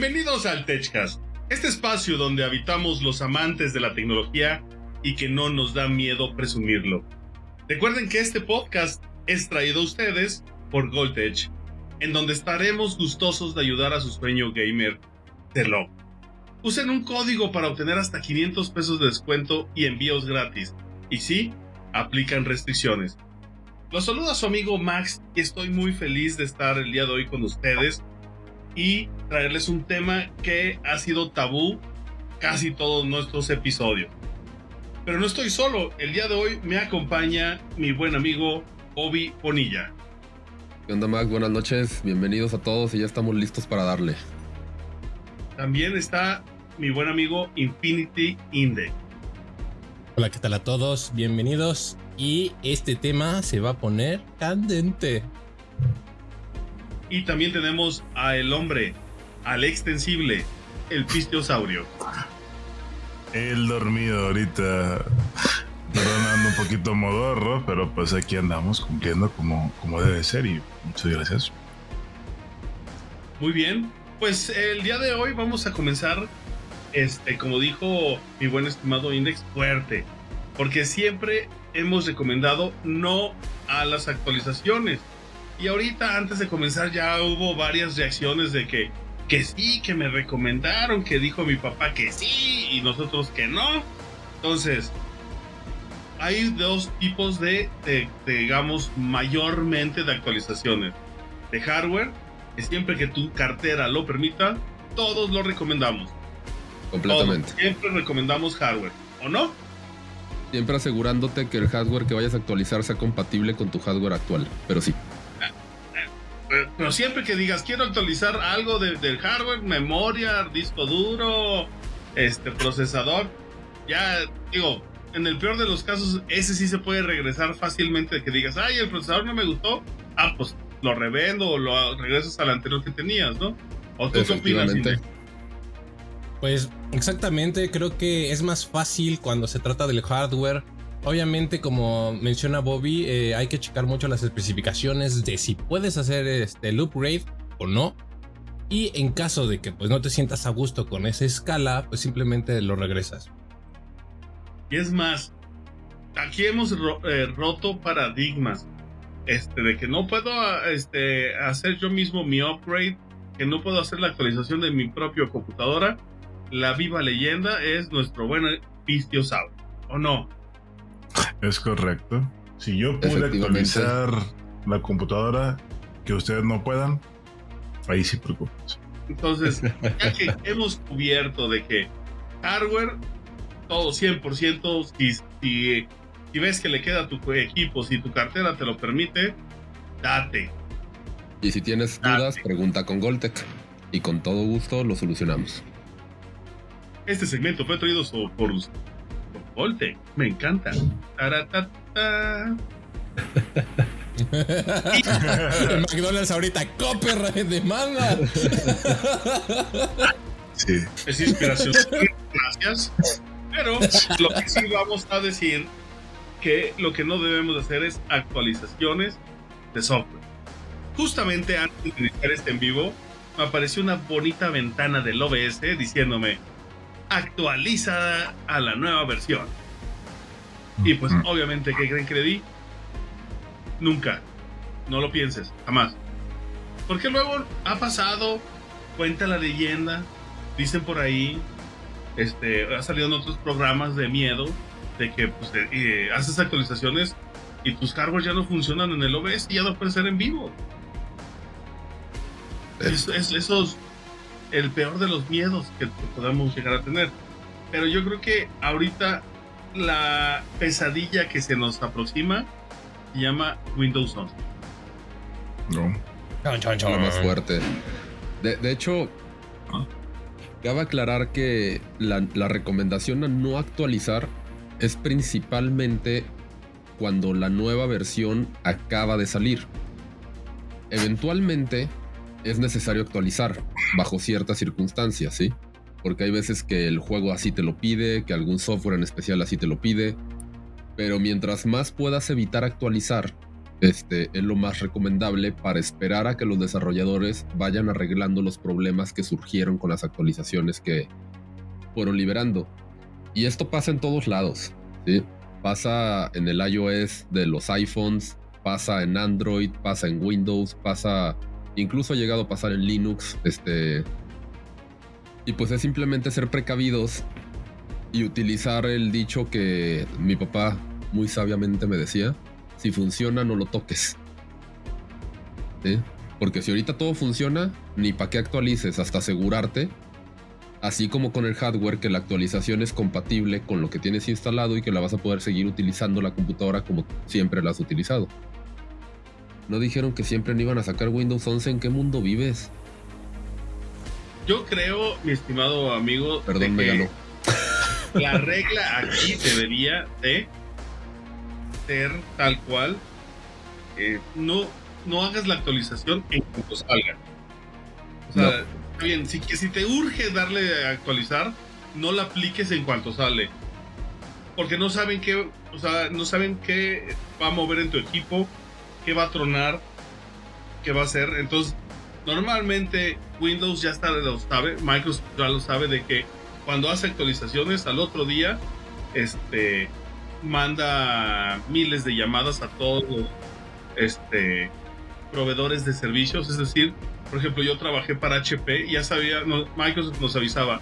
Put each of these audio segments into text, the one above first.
Bienvenidos al TechCast, este espacio donde habitamos los amantes de la tecnología y que no nos da miedo presumirlo. Recuerden que este podcast es traído a ustedes por Goldtech, en donde estaremos gustosos de ayudar a su sueño gamer de lo. Usen un código para obtener hasta 500 pesos de descuento y envíos gratis. Y sí, aplican restricciones. Los saluda su amigo Max y estoy muy feliz de estar el día de hoy con ustedes y traerles un tema que ha sido tabú casi todos nuestros episodios. Pero no estoy solo, el día de hoy me acompaña mi buen amigo Obi Bonilla. ¿Qué onda Max? Buenas noches, bienvenidos a todos y ya estamos listos para darle. También está mi buen amigo Infinity Inde. Hola, ¿qué tal a todos? Bienvenidos. Y este tema se va a poner candente. Y también tenemos a el hombre, al extensible, el pistiosaurio. El dormido ahorita perdonando un poquito modorro, pero pues aquí andamos cumpliendo como, como debe ser y muchas gracias. Muy bien, pues el día de hoy vamos a comenzar, este, como dijo mi buen estimado Index, fuerte, porque siempre hemos recomendado no a las actualizaciones. Y ahorita antes de comenzar ya hubo varias reacciones de que, que sí, que me recomendaron, que dijo mi papá que sí y nosotros que no. Entonces, hay dos tipos de, de, digamos, mayormente de actualizaciones. De hardware, que siempre que tu cartera lo permita, todos lo recomendamos. Completamente. Todos, siempre recomendamos hardware, ¿o no? Siempre asegurándote que el hardware que vayas a actualizar sea compatible con tu hardware actual, pero sí. Pero siempre que digas quiero actualizar algo de, del hardware, memoria, disco duro, este procesador, ya digo, en el peor de los casos, ese sí se puede regresar fácilmente de que digas, ay, el procesador no me gustó, ah, pues lo revendo o lo regresas al anterior que tenías, ¿no? ¿O tú qué opinas? Pues exactamente, creo que es más fácil cuando se trata del hardware. Obviamente, como menciona Bobby, eh, hay que checar mucho las especificaciones de si puedes hacer este, el upgrade o no. Y en caso de que pues, no te sientas a gusto con esa escala, pues simplemente lo regresas. Y es más, aquí hemos ro eh, roto paradigmas. Este, de que no puedo este, hacer yo mismo mi upgrade, que no puedo hacer la actualización de mi propia computadora la viva leyenda es nuestro buen Pistiosaurio, ¿o no? Es correcto. Si yo pude actualizar la computadora, que ustedes no puedan, ahí sí preocupense. Entonces, ya que hemos cubierto de que hardware, todo 100%, si, si, si ves que le queda a tu equipo, si tu cartera te lo permite, date. Y si tienes dudas, pregunta con Goltec y con todo gusto lo solucionamos. Este segmento fue traído por, por Volte. Me encanta. Taratata. El McDonald's ahorita copyright de manga. Sí. Es inspiración. Gracias. Pero lo que sí vamos a decir que lo que no debemos hacer es actualizaciones de software. Justamente antes de iniciar este en vivo, me apareció una bonita ventana del OBS diciéndome actualizada a la nueva versión. Y pues obviamente, ¿qué creen que le di? Nunca. No lo pienses, jamás. Porque luego ha pasado, cuenta la leyenda, dicen por ahí, este, ha salido en otros programas de miedo, de que pues, eh, haces actualizaciones y tus cargos ya no funcionan en el OBS y ya no pueden ser en vivo. Es, es, esos el peor de los miedos que podamos llegar a tener. Pero yo creo que ahorita la pesadilla que se nos aproxima se llama Windows 11. No. Chon, chon, chon. Lo más fuerte. De, de hecho, ¿Ah? cabe aclarar que la, la recomendación a no actualizar es principalmente cuando la nueva versión acaba de salir. Eventualmente, es necesario actualizar bajo ciertas circunstancias, ¿sí? Porque hay veces que el juego así te lo pide, que algún software en especial así te lo pide. Pero mientras más puedas evitar actualizar, este, es lo más recomendable para esperar a que los desarrolladores vayan arreglando los problemas que surgieron con las actualizaciones que fueron liberando. Y esto pasa en todos lados. ¿sí? Pasa en el iOS de los iPhones, pasa en Android, pasa en Windows, pasa, incluso ha llegado a pasar en Linux. Este, y pues es simplemente ser precavidos y utilizar el dicho que mi papá muy sabiamente me decía, si funciona no lo toques. Porque si ahorita todo funciona, ni para qué actualices hasta asegurarte, así como con el hardware, que la actualización es compatible con lo que tienes instalado y que la vas a poder seguir utilizando la computadora como siempre la has utilizado. ¿No dijeron que siempre no iban a sacar Windows 11? ¿En qué mundo vives? Yo creo, mi estimado amigo, Perdón, me ganó. La regla aquí debería de ser tal cual. Eh, no, no hagas la actualización en cuanto salga. O sea, bien, si, si te urge darle a actualizar, no la apliques en cuanto sale. Porque no saben qué, o sea, no saben qué va a mover en tu equipo, qué va a tronar, qué va a hacer. Entonces, normalmente Windows ya está, lo sabe, Microsoft ya lo sabe de que cuando hace actualizaciones al otro día, este manda miles de llamadas a todos los este, proveedores de servicios. Es decir, por ejemplo, yo trabajé para HP y ya sabía, Microsoft nos avisaba,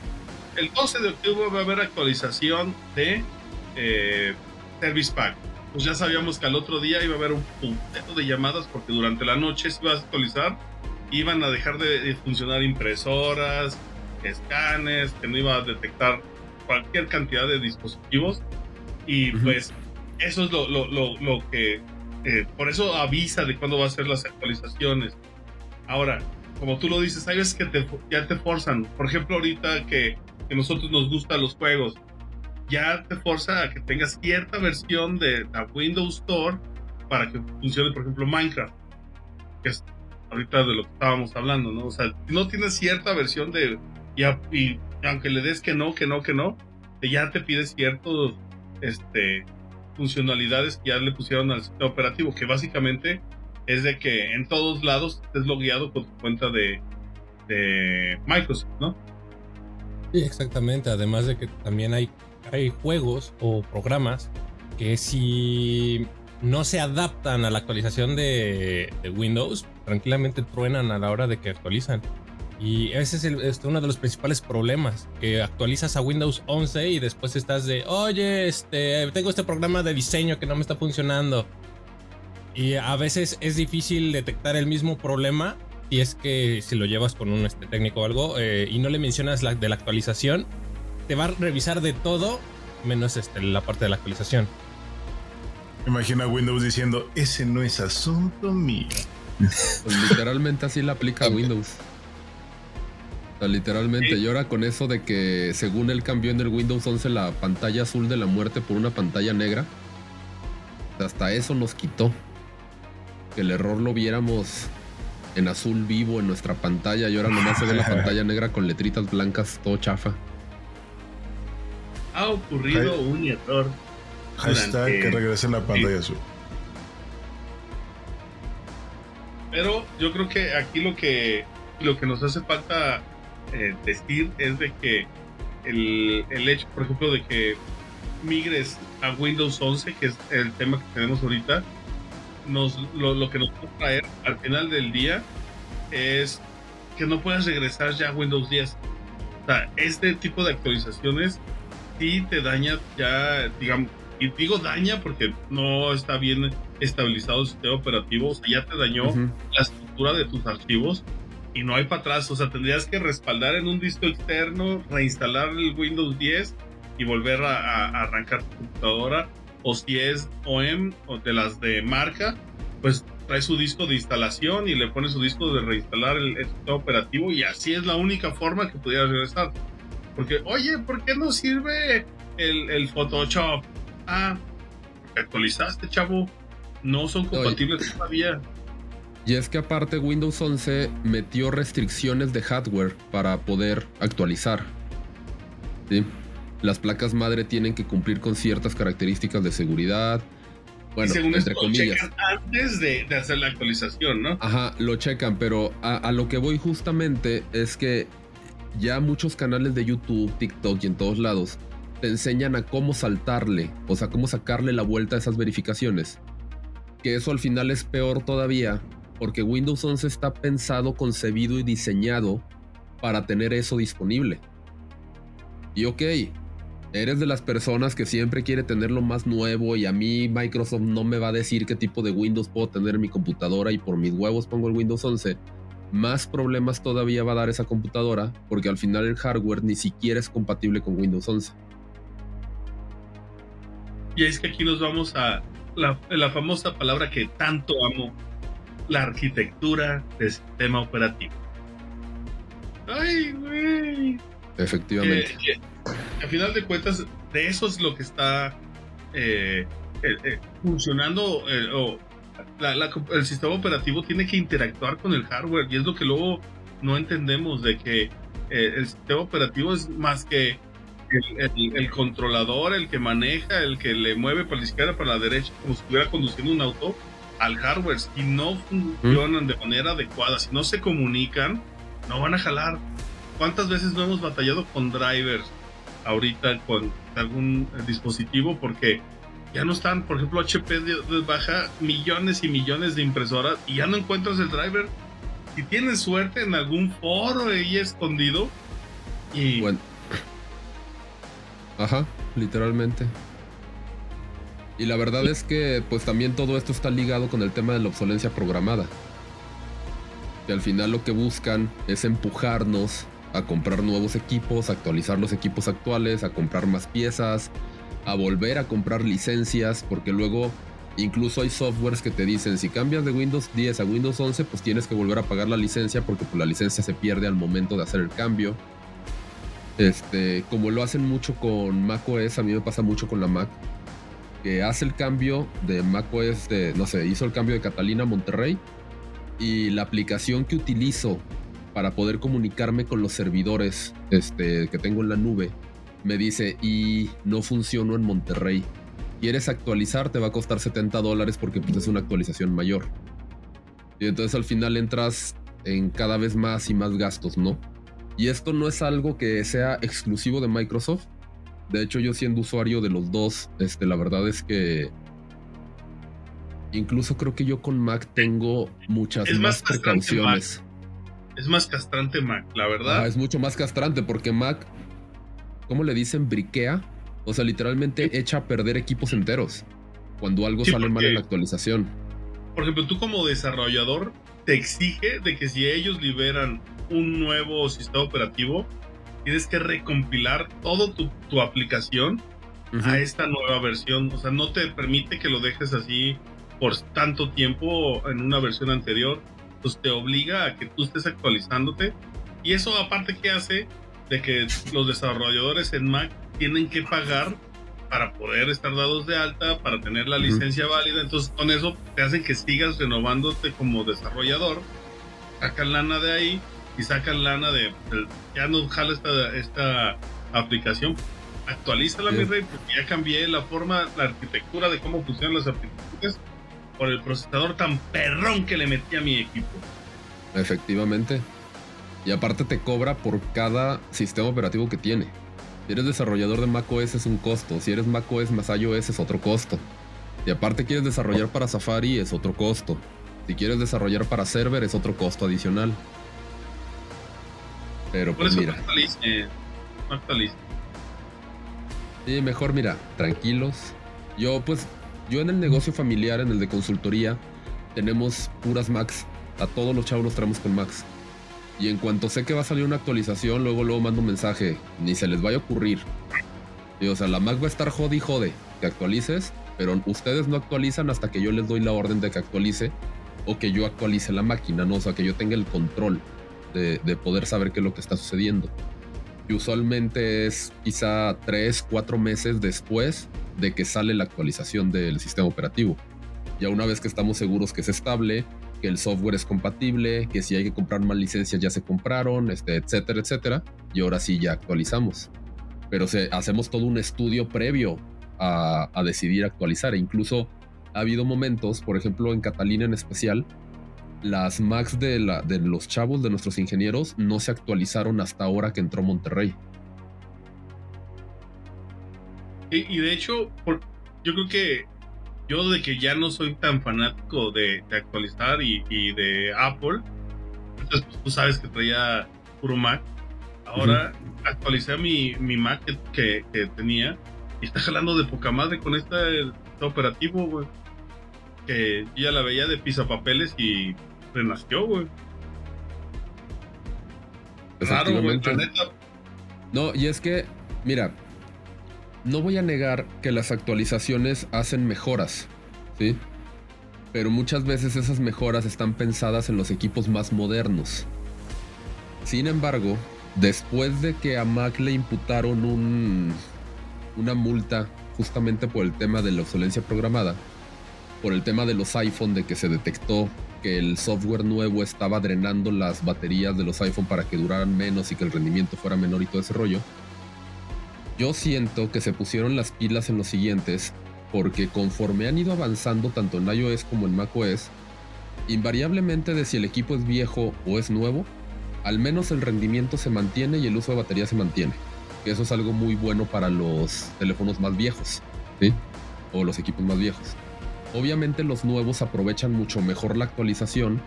el 12 de octubre va a haber actualización de eh, Service Pack. Pues ya sabíamos que al otro día iba a haber un puntero de llamadas porque durante la noche se iba a actualizar, iban a dejar de funcionar impresoras, escanes, que no iba a detectar cualquier cantidad de dispositivos. Y pues eso es lo, lo, lo, que, eh, por eso avisa de cuándo va a ser las actualizaciones. Ahora, como tú lo dices, hay veces que te, ya te forzan. Por ejemplo, ahorita que, que nosotros nos gustan los juegos, ya te forza a que tengas cierta versión de la Windows Store para que funcione, por ejemplo, Minecraft, que es ahorita de lo que estábamos hablando, ¿no? O sea, si no tienes cierta versión de, y, aunque le des que no, que no, que no, ya te pide ciertos este, funcionalidades que ya le pusieron al sistema operativo, que básicamente es de que en todos lados estés logueado con tu cuenta de, de Microsoft, ¿no? Sí, exactamente. Además de que también hay, hay juegos o programas que si no se adaptan a la actualización de, Windows, tranquilamente truenan a la hora de que actualizan. Y ese es, este, uno de los principales problemas, que actualizas a Windows 11 y después estás de, oye, este, tengo este programa de diseño que no me está funcionando. Y a veces es difícil detectar el mismo problema y es que si lo llevas con un este, técnico o algo eh, y no le mencionas la, de la actualización, te va a revisar de todo menos este, la parte de la actualización. Imagina Windows diciendo, ese no es asunto mío. Pues literalmente así la aplica Windows literalmente, y ahora con eso de que según él cambió en el Windows 11 la pantalla azul de la muerte por una pantalla negra, hasta eso nos quitó. Que el error lo viéramos en azul vivo en nuestra pantalla y ahora nomás se ve la pantalla negra con letritas blancas, todo chafa. Ha ocurrido un error. Hashtag que regrese la pantalla azul. Pero yo creo que aquí lo que lo que nos hace falta eh, decir es de que el, el, hecho, por ejemplo, de que migres a Windows 11, que es el tema que tenemos ahorita, nos, lo, lo que nos puede traer al final del día es que no puedas regresar ya a Windows 10. O sea, este tipo de actualizaciones sí te daña ya, digamos, y digo daña porque no está bien estabilizado el sistema operativo, o sea, ya te dañó la estructura de tus archivos y no hay para atrás. O sea, tendrías que respaldar en un disco externo, reinstalar el Windows 10 y volver a, arrancar tu computadora. O si es OEM o de las de marca, pues trae su disco de instalación y le pone su disco de reinstalar el, sistema operativo y así es la única forma que pudieras regresar. Porque, oye, ¿por qué no sirve el, el Photoshop? Ah, actualizaste, chavo. No son compatibles todavía. Y es que aparte Windows 11 metió restricciones de hardware para poder actualizar. Las placas madre tienen que cumplir con ciertas características de seguridad. Bueno, entre comillas. antes de, hacer la actualización, ¿no? Ajá, lo checan, pero a, lo que voy justamente es que ya muchos canales de YouTube, TikTok y en todos lados te enseñan a cómo saltarle, o sea, cómo sacarle la vuelta a esas verificaciones. Que eso al final es peor todavía, porque Windows 11 está pensado, concebido y diseñado para tener eso disponible. Y ok, eres de las personas que siempre quiere tener lo más nuevo y a mí Microsoft no me va a decir qué tipo de Windows puedo tener en mi computadora y por mis huevos pongo el Windows 11, más problemas todavía va a dar esa computadora porque al final el hardware ni siquiera es compatible con Windows 11. Y es que aquí nos vamos a la, la famosa palabra que tanto amo, la arquitectura del sistema operativo. Ay, güey. Efectivamente. a final de cuentas, de eso es lo que está eh, eh, eh, funcionando. el sistema operativo tiene que interactuar con el hardware y es lo que luego no entendemos de que el sistema operativo es más que el, controlador, el que maneja, el que le mueve para la izquierda, para la derecha, como si estuviera conduciendo un auto al hardware. Si no funcionan de manera adecuada, si no se comunican, no van a jalar. ¿Cuántas veces no hemos batallado con drivers ahorita con algún dispositivo? Porque ya no están, por ejemplo, HP baja millones y millones de impresoras y ya no encuentras el driver. Si tienes suerte en algún foro ahí escondido y... Bueno. Ajá, literalmente. Y la verdad es que pues también todo esto está ligado con el tema de la obsolencia programada. Que al final lo que buscan es empujarnos a comprar nuevos equipos, a actualizar los equipos actuales, a comprar más piezas, a volver a comprar licencias, porque luego incluso hay softwares que te dicen si cambias de Windows 10 a Windows 11, pues tienes que volver a pagar la licencia porque pues, la licencia se pierde al momento de hacer el cambio. Este, como lo hacen mucho con macOS, a mí me pasa mucho con la Mac, que hace el cambio de macOS de, no sé, hizo el cambio de Catalina a Monterrey y la aplicación que utilizo para poder comunicarme con los servidores este, que tengo en la nube, me dice, y no funcionó en Monterrey. ¿Quieres actualizar? Te va a costar 70 dólares porque pues, es una actualización mayor. Y entonces al final entras en cada vez más y más gastos, ¿no? Y esto no es algo que sea exclusivo de Microsoft. De hecho, yo siendo usuario de los dos, este, la verdad es que incluso creo que yo con Mac tengo muchas más precauciones. Es más castrante Mac, la verdad. es mucho más castrante porque Mac, ¿cómo le dicen? Briquea. O sea, literalmente echa a perder equipos enteros cuando algo sale mal en la actualización. Por ejemplo, tú como desarrollador te exige de que si ellos liberan un nuevo sistema operativo, tienes que recompilar todo tu, aplicación a esta nueva versión. O sea, no te permite que lo dejes así por tanto tiempo en una versión anterior pues te obliga a que tú estés actualizándote. Y eso aparte que hace de que los desarrolladores en Mac tienen que pagar para poder estar dados de alta, para tener la licencia válida. Entonces con eso te hacen que sigas renovándote como desarrollador. Sacan lana de ahí y sacan lana de, ya no jala esta, esta aplicación. Actualízala, mi rey, porque ya cambié la forma, la arquitectura de cómo funcionan las aplicaciones por el procesador tan perrón que le metí a mi equipo. Efectivamente. Y aparte te cobra por cada sistema operativo que tiene. Si eres desarrollador de macOS es un costo. Si eres macOS más iOS es otro costo. Y aparte quieres desarrollar para Safari es otro costo. Si quieres desarrollar para server es otro costo adicional. Pero pues mira. No Sí, mejor mira, tranquilos. Yo pues yo en el negocio familiar, en el de consultoría, tenemos puras Macs. A todos los chavos los traemos con Macs. Y en cuanto sé que va a salir una actualización, luego luego mando un mensaje. Ni se les vaya a ocurrir. Y, o sea, la Mac va a estar jode y jode. Que actualices, pero ustedes no actualizan hasta que yo les doy la orden de que actualice o que yo actualice la máquina, ¿no? O sea, que yo tenga el control de, de poder saber qué es lo que está sucediendo. Y usualmente es quizá tres, cuatro meses después de que sale la actualización del sistema operativo. Ya una vez que estamos seguros que es estable, que el software es compatible, que si hay que comprar más licencias ya se compraron, este, etcétera, etcétera, y ahora sí ya actualizamos. Pero hacemos todo un estudio previo a, decidir actualizar e incluso ha habido momentos, por ejemplo en Catalina en especial, las Macs de, la, de los chavos, de nuestros ingenieros, no se actualizaron hasta ahora que entró Monterrey. Y, de hecho, yo creo que yo de que ya no soy tan fanático de, actualizar y, de Apple, entonces pues, tú sabes que traía puro Mac. Ahora actualicé mi, mi Mac que, tenía y está jalando de poca madre con este, este operativo, güey. Que yo ya la veía de pisapapeles y renació, güey. Claro, güey, No, y es que, mira, no voy a negar que las actualizaciones hacen mejoras, ¿sí? Pero muchas veces esas mejoras están pensadas en los equipos más modernos. Sin embargo, después de que a Mac le imputaron un, una multa justamente por el tema de la obsolencia programada, por el tema de los iPhone, de que se detectó que el software nuevo estaba drenando las baterías de los iPhone para que duraran menos y que el rendimiento fuera menor y todo ese rollo. Yo siento que se pusieron las pilas en los siguientes porque conforme han ido avanzando tanto en iOS como en macOS, invariablemente de si el equipo es viejo o es nuevo, al menos el rendimiento se mantiene y el uso de batería se mantiene. Eso es algo muy bueno para los teléfonos más viejos, ¿sí? O los equipos más viejos. Obviamente los nuevos aprovechan mucho mejor la actualización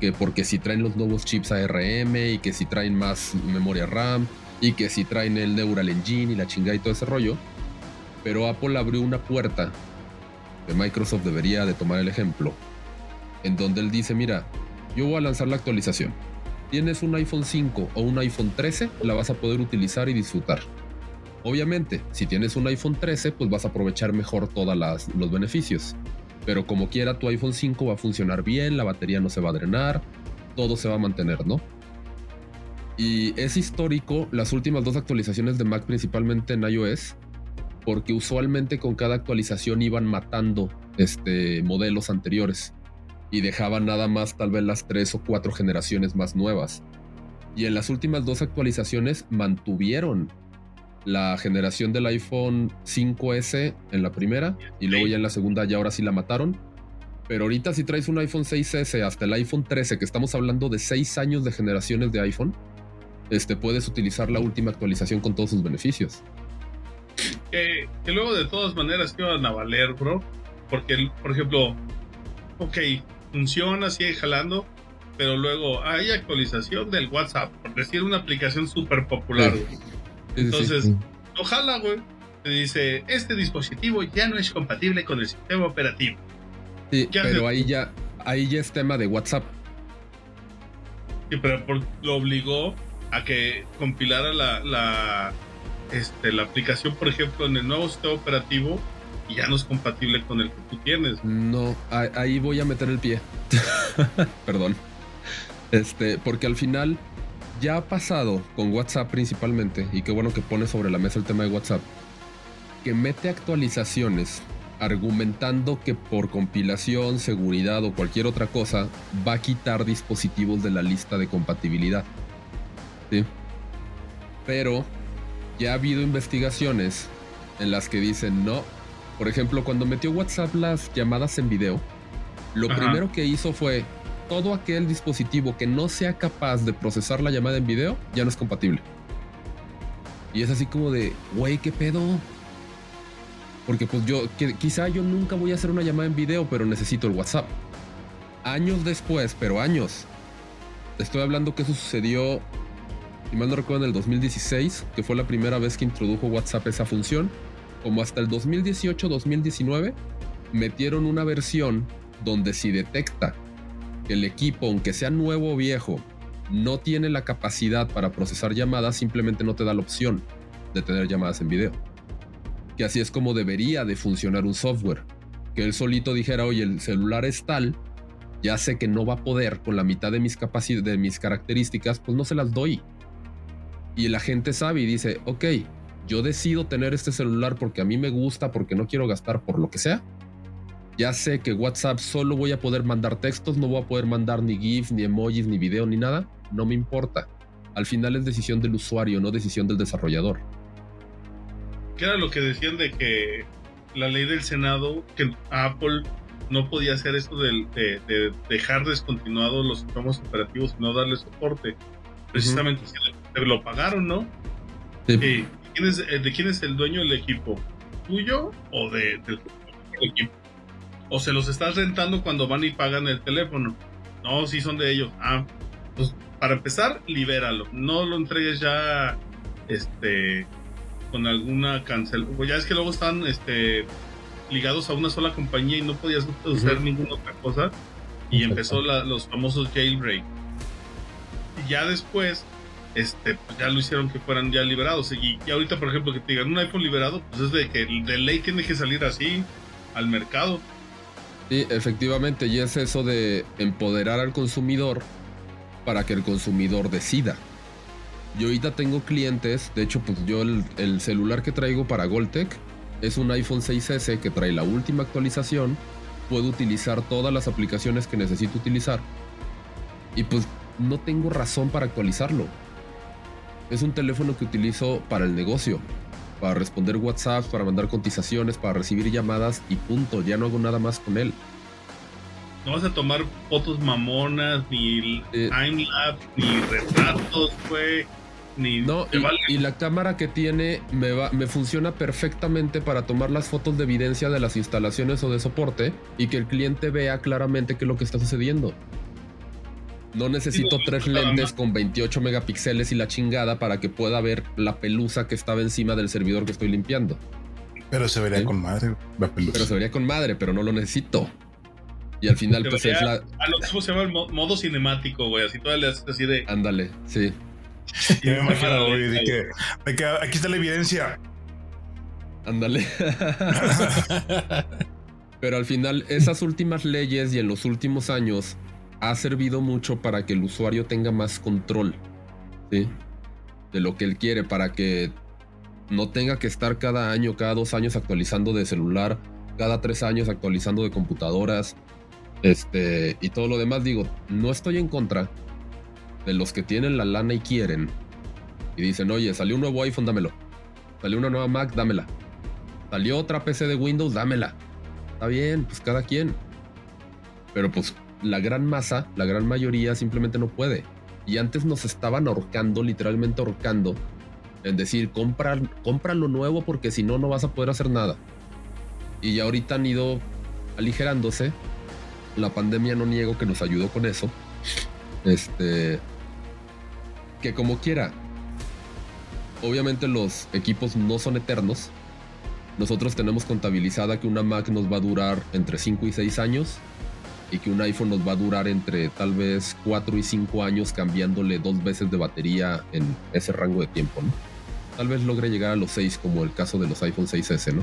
que porque si traen los nuevos chips ARM y que si traen más memoria RAM y que si traen el Neural Engine y la chingada y todo ese rollo. Pero Apple abrió una puerta que Microsoft debería de tomar el ejemplo, en donde él dice, mira, yo voy a lanzar la actualización. Tienes un iPhone 5 o un iPhone 13, la vas a poder utilizar y disfrutar. Obviamente, si tienes un iPhone 13, pues vas a aprovechar mejor todos los beneficios. Pero como quiera, tu iPhone 5 va a funcionar bien, la batería no se va a drenar, todo se va a mantener, ¿no? Y es histórico las últimas dos actualizaciones de Mac, principalmente en iOS, porque usualmente con cada actualización iban matando este, modelos anteriores y dejaban nada más tal vez las tres o cuatro generaciones más nuevas. Y en las últimas dos actualizaciones mantuvieron la generación del iPhone 5S en la primera y luego ya en la segunda ya ahora sí la mataron. Pero ahorita si traes un iPhone 6S hasta el iPhone 13, que estamos hablando de 6 años de generaciones de iPhone, este, puedes utilizar la última actualización con todos sus beneficios. Que, luego de todas maneras que van a valer, bro. Porque, por ejemplo, ok, funciona, sigue jalando, pero luego hay actualización del WhatsApp, por decir una aplicación súper popular. Entonces, ojalá, güey. Te dice, este dispositivo ya no es compatible con el sistema operativo. Sí, pero ahí ya, ahí ya es tema de WhatsApp. Sí, pero lo obligó a que compilara la, la, este, la aplicación, por ejemplo, en el nuevo sistema operativo y ya no es compatible con el que tú tienes. No, ahí voy a meter el pie. Perdón. Este, porque al final ya ha pasado con WhatsApp principalmente, y qué bueno que pone sobre la mesa el tema de WhatsApp, que mete actualizaciones argumentando que por compilación, seguridad o cualquier otra cosa va a quitar dispositivos de la lista de compatibilidad. Pero ya ha habido investigaciones en las que dicen no. Por ejemplo, cuando metió WhatsApp las llamadas en video, lo primero que hizo fue todo aquel dispositivo que no sea capaz de procesar la llamada en video ya no es compatible. Y es así como de, güey, ¿qué pedo? Porque pues yo, quizá yo nunca voy a hacer una llamada en video, pero necesito el WhatsApp. Años después, pero años. estoy hablando que eso sucedió, si mal no recuerdo, en el 2016, que fue la primera vez que introdujo WhatsApp esa función. Como hasta el 2018-2019, metieron una versión donde si detecta que el equipo, aunque sea nuevo o viejo, no tiene la capacidad para procesar llamadas, simplemente no te da la opción de tener llamadas en video. Que así es como debería de funcionar un software. Que él solito dijera, oye, el celular es tal, ya sé que no va a poder con la mitad de mis de mis características, pues no se las doy. Y la gente sabe y dice, ok, yo decido tener este celular porque a mí me gusta, porque no quiero gastar por lo que sea, ya sé que WhatsApp solo voy a poder mandar textos, no voy a poder mandar ni GIFs, ni emojis, ni video, ni nada. No me importa. Al final es decisión del usuario, no decisión del desarrollador. ¿Qué era lo que decían de que la ley del Senado que Apple no podía hacer esto de, de, dejar descontinuados los sistemas operativos y no darle soporte. Precisamente se lo pagaron, ¿no? Sí. Eh, ¿De quién es el dueño del equipo? ¿Tuyo o de, del equipo? ¿O se los estás rentando cuando van y pagan el teléfono? No, sí son de ellos. Ah, pues para empezar, libéralo. No lo entregues ya este con alguna cancel. Pues ya es que luego están este ligados a una sola compañía y no podías usar ninguna otra cosa. Y empezó los famosos jailbreak. Y ya después, este, pues ya lo hicieron que fueran ya liberados. Y, ahorita, por ejemplo, que te digan un iPhone liberado, pues es de que de ley tiene que salir así al mercado. Sí, efectivamente, y es eso de empoderar al consumidor para que el consumidor decida. Yo ahorita tengo clientes, de hecho, pues yo el, celular que traigo para Goltec es un iPhone 6S que trae la última actualización, puedo utilizar todas las aplicaciones que necesito utilizar y pues no tengo razón para actualizarlo. Es un teléfono que utilizo para el negocio, para responder WhatsApp, para mandar cotizaciones, para recibir llamadas y punto, ya no hago nada más con él. No vas a tomar fotos mamonas, ni eh, timelapse, ni retratos, güey. Ni no, y, la cámara que tiene me, va, me funciona perfectamente para tomar las fotos de evidencia de las instalaciones o de soporte y que el cliente vea claramente qué es lo que está sucediendo. No necesito tres lentes con 28 megapíxeles y la chingada para que pueda ver la pelusa que estaba encima del servidor que estoy limpiando. Pero se vería con madre la pelusa. Pero se vería con madre, pero no lo necesito. Y al final, pues es la. A lo que se llama el modo cinemático, güey. Así todavía le haces así de. Ándale, sí. Y me imagino, güey, de que, de que aquí está la evidencia. Ándale. Pero al final, esas últimas leyes y en los últimos años ha servido mucho para que el usuario tenga más control de lo que él quiere, para que no tenga que estar cada año, cada dos años actualizando de celular, cada tres años actualizando de computadoras, este, y todo lo demás. Digo, no estoy en contra de los que tienen la lana y quieren y dicen, oye, salió un nuevo iPhone, dámelo. Salió una nueva Mac, dámela. Salió otra PC de Windows, dámela. Está bien, pues cada quien. Pero pues la gran masa, la gran mayoría simplemente no puede. Y antes nos estaban ahorcando, literalmente ahorcando, en decir, compra, compra lo nuevo porque si no, no vas a poder hacer nada. Y ya ahorita han ido aligerándose. La pandemia no niego que nos ayudó con eso. Este. Que como quiera. Obviamente los equipos no son eternos. Nosotros tenemos contabilizada que una Mac nos va a durar entre 5 y 6 años y que un iPhone nos va a durar entre tal vez 4 y 5 años cambiándole dos veces de batería en ese rango de tiempo, ¿no? Tal vez logre llegar a los 6 como el caso de los iPhone 6S, ¿no?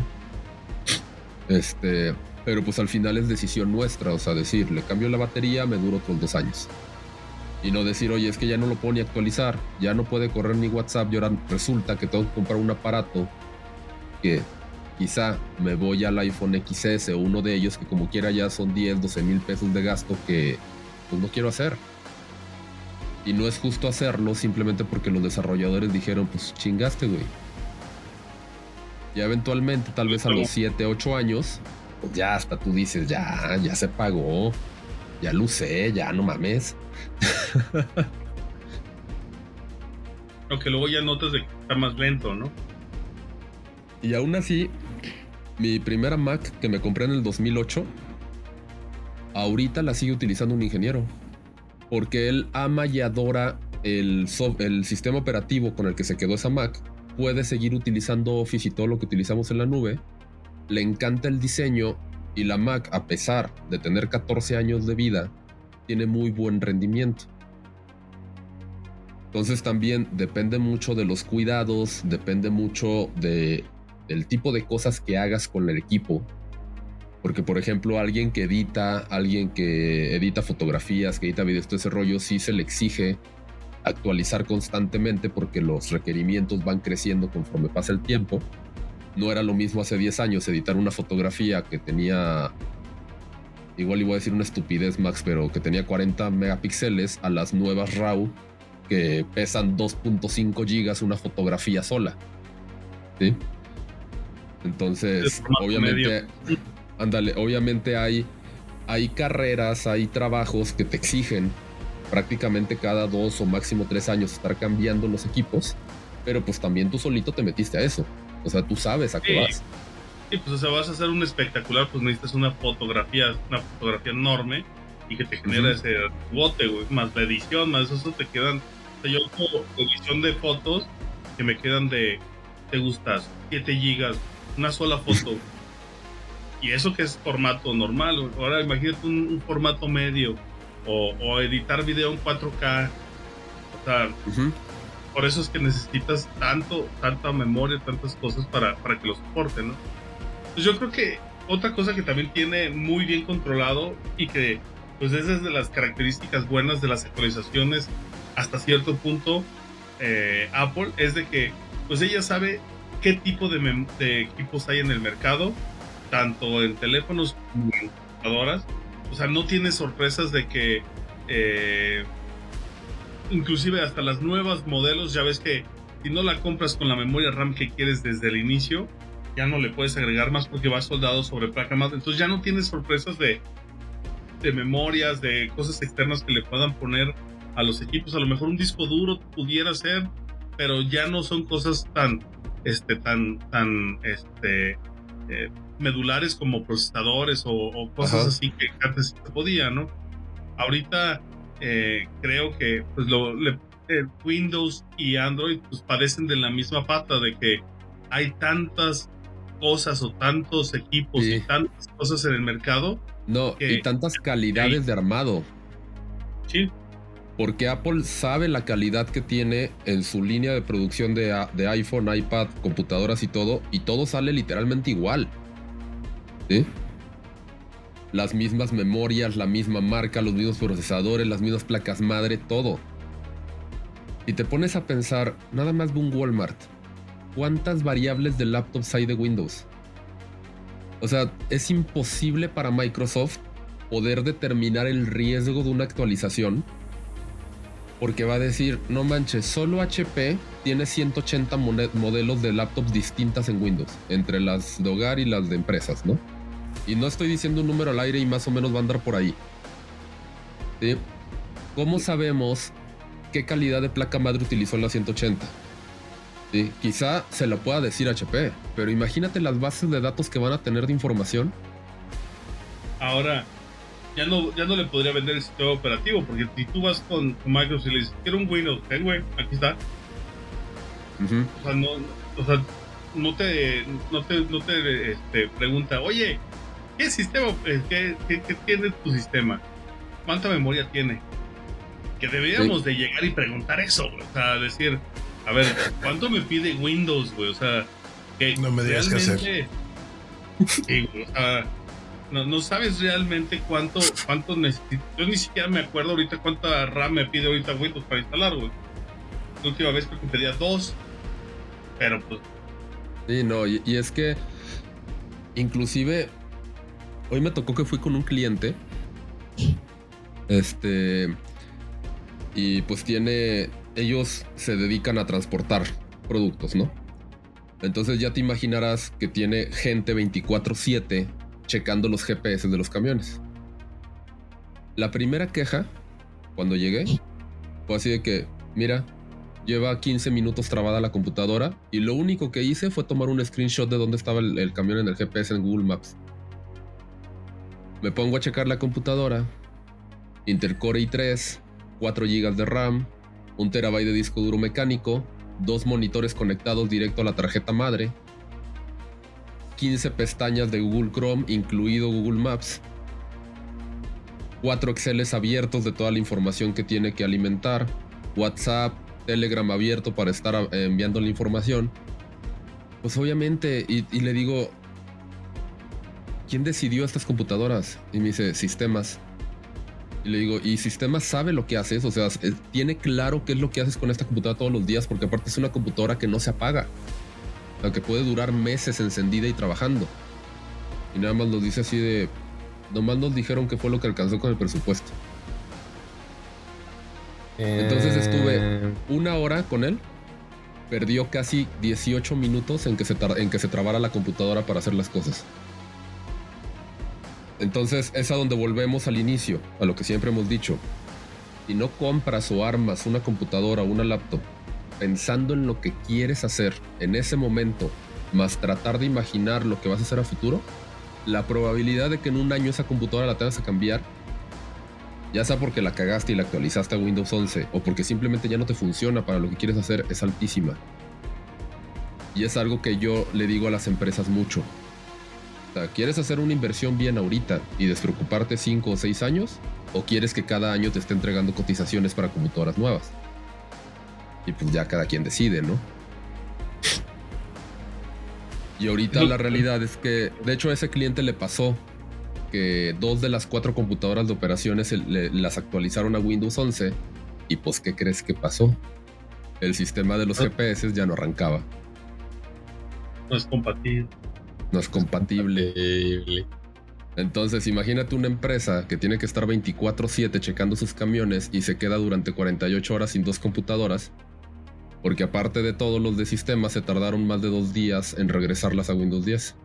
Este, pero pues al final es decisión nuestra, o sea, decir, le cambio la batería, me dura otros dos años. Y no decir, oye, es que ya no lo puedo ni actualizar, ya no puede correr ni WhatsApp y ahora resulta que tengo que comprar un aparato que quizá me voy al iPhone XS o uno de ellos que como quiera ya son 10, 12 mil pesos de gasto que pues no quiero hacer. Y no es justo hacerlo simplemente porque los desarrolladores dijeron, pues chingaste, güey. Ya eventualmente, tal vez a los 7, 8 años, pues ya hasta tú dices, ya, ya se pagó, ya lo usé, ya no mames. Aunque luego ya notas de que está más lento, ¿no? Y aún así, mi primera Mac que me compré en el 2008, ahorita la sigue utilizando un ingeniero. Porque él ama y adora el, el sistema operativo con el que se quedó esa Mac. Puede seguir utilizando Office y todo lo que utilizamos en la nube. Le encanta el diseño y la Mac, a pesar de tener 14 años de vida, tiene muy buen rendimiento. Entonces también depende mucho de los cuidados, depende mucho de el tipo de cosas que hagas con el equipo. Porque, por ejemplo, alguien que edita, alguien que edita fotografías, que edita videos, todo ese rollo, sí se le exige actualizar constantemente porque los requerimientos van creciendo conforme pasa el tiempo. No era lo mismo hace 10 años editar una fotografía que tenía, igual iba a decir una estupidez, Max, pero que tenía 40 megapíxeles a las nuevas RAW que pesan 2.5 gigas una fotografía sola. ¿Sí? Entonces, obviamente, ándale, obviamente hay, hay carreras, hay trabajos que te exigen prácticamente cada dos o máximo tres años estar cambiando los equipos, pero pues también tú solito te metiste a eso. O sea, tú sabes a qué vas. Sí, pues o sea, vas a hacer un espectacular, pues necesitas una fotografía, una fotografía enorme y que te genera ese bote, güey, más la edición, más eso te quedan. O sea, yo tengo edición de fotos que me quedan de, te gustas, 7 gigas, una sola foto. y eso que es formato normal, ahora imagínate un, formato medio o, editar video en 4K. O sea, por eso es que necesitas tanto, tanta memoria, tantas cosas para, para que lo soporte, ¿no? Pues yo creo que otra cosa que también tiene muy bien controlado y que pues esa es de las características buenas de las actualizaciones hasta cierto punto eh, Apple es de que pues ella sabe qué tipo de, equipos hay en el mercado tanto en teléfonos como en computadoras o sea no tiene sorpresas de que eh, inclusive hasta las nuevas modelos ya ves que si no la compras con la memoria RAM que quieres desde el inicio ya no le puedes agregar más porque va soldado sobre placa madre. Entonces ya no tienes sorpresas de, de memorias, de cosas externas que le puedan poner a los equipos. A lo mejor un disco duro pudiera ser, pero ya no son cosas tan, este, tan, tan, este, eh, medulares como procesadores o, cosas así que antes se podía, ¿no? Ahorita eh, creo que pues lo, eh, Windows y Android pues padecen de la misma pata de que hay tantas cosas o tantos equipos y tantas cosas en el mercado. No, y tantas calidades de armado. Sí. Porque Apple sabe la calidad que tiene en su línea de producción de, iPhone, iPad, computadoras y todo, y todo sale literalmente igual. ¿Sí? Las mismas memorias, la misma marca, los mismos procesadores, las mismas placas madre, todo. Y te pones a pensar, nada más de un Walmart cuántas variables de laptops hay de Windows. O sea, es imposible para Microsoft poder determinar el riesgo de una actualización. Porque va a decir, no manches, solo HP tiene 180 modelos de laptops distintas en Windows, entre las de hogar y las de empresas, ¿no? Y no estoy diciendo un número al aire y más o menos va a andar por ahí. ¿Sí? ¿Cómo sabemos qué calidad de placa madre utilizó la 180? Sí, quizá se lo pueda decir HP, pero imagínate las bases de datos que van a tener de información. Ahora, ya no, ya no le podría vender el sistema operativo, porque si tú vas con, Microsoft y le dices, quiero un Windows, ten, güey, aquí está. O sea, no, o sea, no te, no te, no te este, pregunta, oye, ¿qué sistema, eh, qué, qué, tiene tu sistema? ¿Cuánta memoria tiene? Que deberíamos de llegar y preguntar eso, o sea, decir, a ver, ¿cuánto me pide Windows, güey? O sea, que no me digas qué hacer. no, sabes realmente cuánto, cuánto necesito. Yo ni siquiera me acuerdo ahorita cuánta RAM me pide ahorita Windows para instalar, güey. La última vez creo que pedía dos. Pero pues. Sí, no, y, y es que. Inclusive. Hoy me tocó que fui con un cliente. Este. Y pues tiene ellos se dedican a transportar productos, ¿no? Entonces ya te imaginarás que tiene gente 24/7 checando los GPS de los camiones. La primera queja, cuando llegué, fue así de que, mira, lleva 15 minutos trabada la computadora y lo único que hice fue tomar un screenshot de dónde estaba el, camión en el GPS en Google Maps. Me pongo a checar la computadora, Intercore i3, 4 GB de RAM, un terabyte de disco duro mecánico, dos monitores conectados directo a la tarjeta madre, 15 pestañas de Google Chrome, incluido Google Maps, cuatro Exceles abiertos de toda la información que tiene que alimentar, WhatsApp, Telegram abierto para estar eh, enviando la información. Pues obviamente, y, y le digo, ¿quién decidió estas computadoras? Y me dice, sistemas. Y le digo, ¿y sistema sabe lo que haces? O sea, tiene claro qué es lo que haces con esta computadora todos los días, porque aparte es una computadora que no se apaga. Sea, que puede durar meses encendida y trabajando. Y nada más nos dice así de. Nomás nos dijeron que fue lo que alcanzó con el presupuesto. Entonces estuve eh. una hora con él perdió casi 18 minutos en que, se en que se trabara la computadora para hacer las cosas. Entonces es a donde volvemos al inicio, a lo que siempre hemos dicho. Si no compras o armas una computadora o una laptop pensando en lo que quieres hacer en ese momento, más tratar de imaginar lo que vas a hacer a futuro, la probabilidad de que en un año esa computadora la tengas que cambiar, ya sea porque la cagaste y la actualizaste a Windows 11 o porque simplemente ya no te funciona para lo que quieres hacer, es altísima. Y es algo que yo le digo a las empresas mucho. ¿quieres hacer una inversión bien ahorita y despreocuparte 5 o 6 años? ¿O quieres que cada año te esté entregando cotizaciones para computadoras nuevas? Y pues ya cada quien decide, ¿no? Y ahorita la realidad es que, de hecho, a ese cliente le pasó que dos de las cuatro computadoras de operaciones las actualizaron a Windows 11 y pues, ¿qué crees que pasó? El sistema de los ah. GPS ya no arrancaba. No es compatible. No es compatible. Entonces, imagínate una empresa que tiene que estar 24/7 checando sus camiones y se queda durante 48 horas sin dos computadoras porque aparte de todos los de sistema se tardaron más de dos días en regresarlas a Windows 10.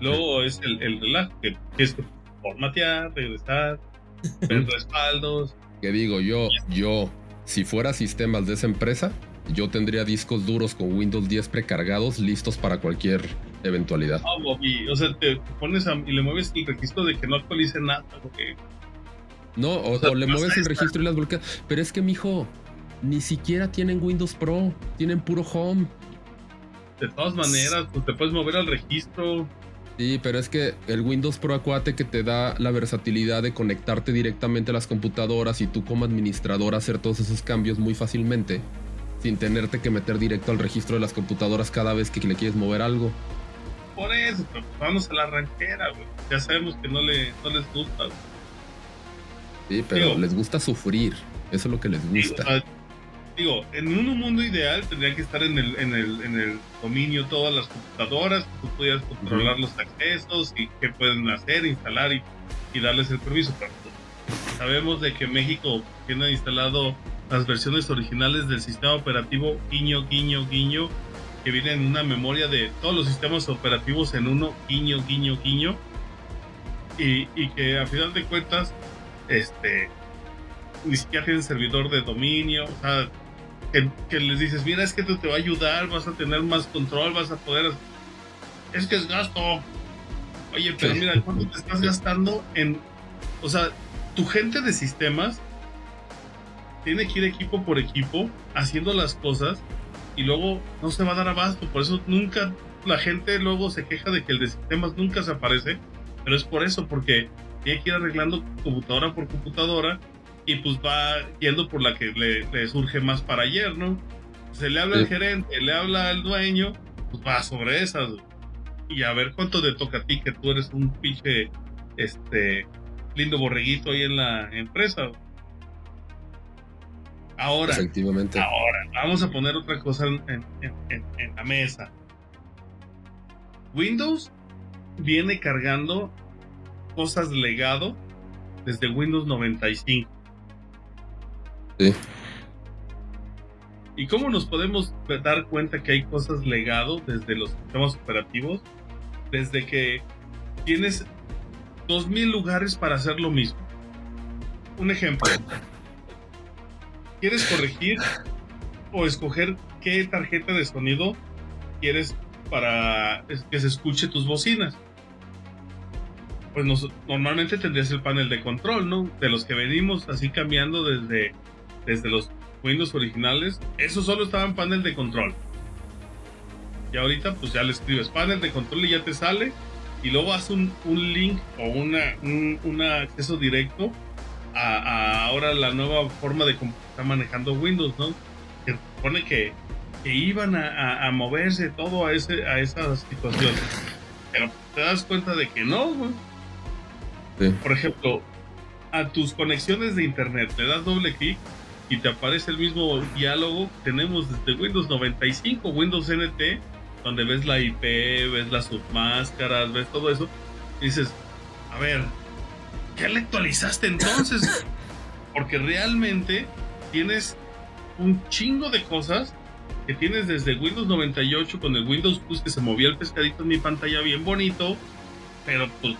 Luego es el, el relajo que es formatear, regresar, ver respaldos. Que digo yo, yo, si fuera sistemas de esa empresa, yo tendría discos duros con Windows 10 precargados listos para cualquier eventualidad. Ah, Bobby, o sea, te pones y le mueves el registro de que no actualice nada, porque no, o, le mueves el registro y las bloqueas. Pero es que, mijo, ni siquiera tienen Windows Pro, tienen puro Home. De todas maneras, pues te puedes mover al registro. Sí, pero es que el Windows Pro Acuate que te da la versatilidad de conectarte directamente a las computadoras y tú como administrador hacer todos esos cambios muy fácilmente, sin tenerte que meter directo al registro de las computadoras cada vez que le quieres mover algo. Por eso, pues vamos a la ranquera, güey. Ya sabemos que no, le, no les gusta. Sí, pero les gusta sufrir. Eso es lo que les gusta. Digo, en un mundo ideal tendría que estar en el, en el, en el dominio todas las computadoras, tú pudieras controlar los accesos y qué pueden hacer, instalar y, y darles el permiso. Pero sabemos de que México tiene instalado las versiones originales del sistema operativo guiño, guiño, guiño, que vienen en una memoria de todos los sistemas operativos en uno, guiño, guiño, guiño, y, y que a final de cuentas este, ni siquiera tienen servidor de dominio, o sea, que, les dices, mira, es que esto te va a ayudar, vas a tener más control, vas a poder... Es que es gasto. Oye, pero mira, ¿cuánto te estás gastando en... O sea, tu gente de sistemas tiene que ir equipo por equipo haciendo las cosas y luego no se va a dar abasto. Por eso nunca la gente luego se queja de que el de sistemas nunca se aparece, pero es por eso, porque tiene que ir arreglando computadora por computadora y pues va yendo por la que le, surge más para ayer, ¿no? Se le habla al gerente, le habla al dueño, pues va sobre esas. Y a ver cuánto te toca a ti, que tú eres un pinche, este, lindo borreguito ahí en la empresa. Ahora, Efectivamente. ahora, vamos a poner otra cosa en, en la mesa. Windows viene cargando cosas legado desde Windows 95. Sí. ¿Y cómo nos podemos dar cuenta que hay cosas legado desde los sistemas operativos? Desde que tienes 2000 lugares para hacer lo mismo. Un ejemplo. ¿Quieres corregir o escoger qué tarjeta de sonido quieres para que se escuche tus bocinas? Pues normalmente tendrías el panel de control, ¿no? De los que venimos así cambiando desde, desde los Windows originales, eso solo estaba en panel de control. Y ahorita pues ya le escribes panel de control y ya te sale. Y luego haces un, un link o una, un, acceso directo a, ahora la nueva forma de estar manejando Windows, ¿no? Que supone que, que iban a, moverse todo a, ese, a esa situación. Pero te das cuenta de que no, por ejemplo, a tus conexiones de internet le das doble clic y te aparece el mismo diálogo que tenemos desde Windows 95, Windows NT, donde ves la IP, ves las submáscaras, ves todo eso. Y dices, a ver, ¿qué le actualizaste entonces? Porque realmente tienes un chingo de cosas que tienes desde Windows 98 con el Windows Plus que se movía el pescadito en mi pantalla bien bonito, pero pues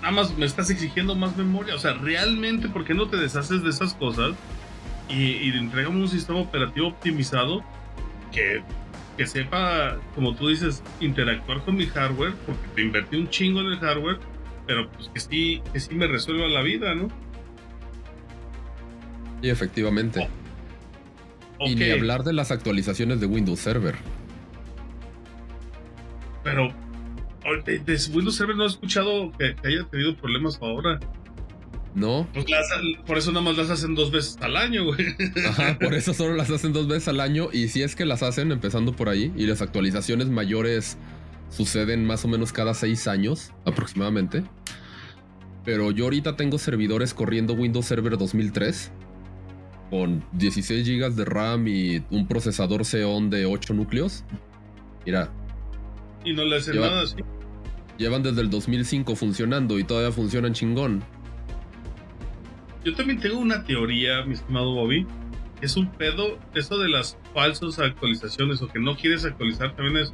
nada más me estás exigiendo más memoria. O sea, realmente, ¿por qué no te deshaces de esas cosas y, y entregamos un sistema operativo optimizado que, que sepa, como tú dices, interactuar con mi hardware? Porque te invertí un chingo en el hardware, pero pues que sí, que sí me resuelva la vida, ¿no? Y efectivamente. Y ni hablar de las actualizaciones de Windows Server. Pero de, de Windows Server no he escuchado que, que haya tenido problemas ahora. ¿No? Pues las- por eso nada más las hacen dos veces al año, güey. Ajá, por eso solo las hacen dos veces al año. Y si es que las hacen, empezando por ahí, y las actualizaciones mayores suceden más o menos cada seis años aproximadamente. Pero yo ahorita tengo servidores corriendo Windows Server 2003 con 16 GB de RAM y un procesador Xeon de 8 núcleos. Mira, Y no le hacen nada así. llevan desde el 2005 funcionando y todavía funcionan chingón. Yo también tengo una teoría, mi estimado Bobby. Es un pedo, eso de las falsas actualizaciones o que no quieres actualizar también es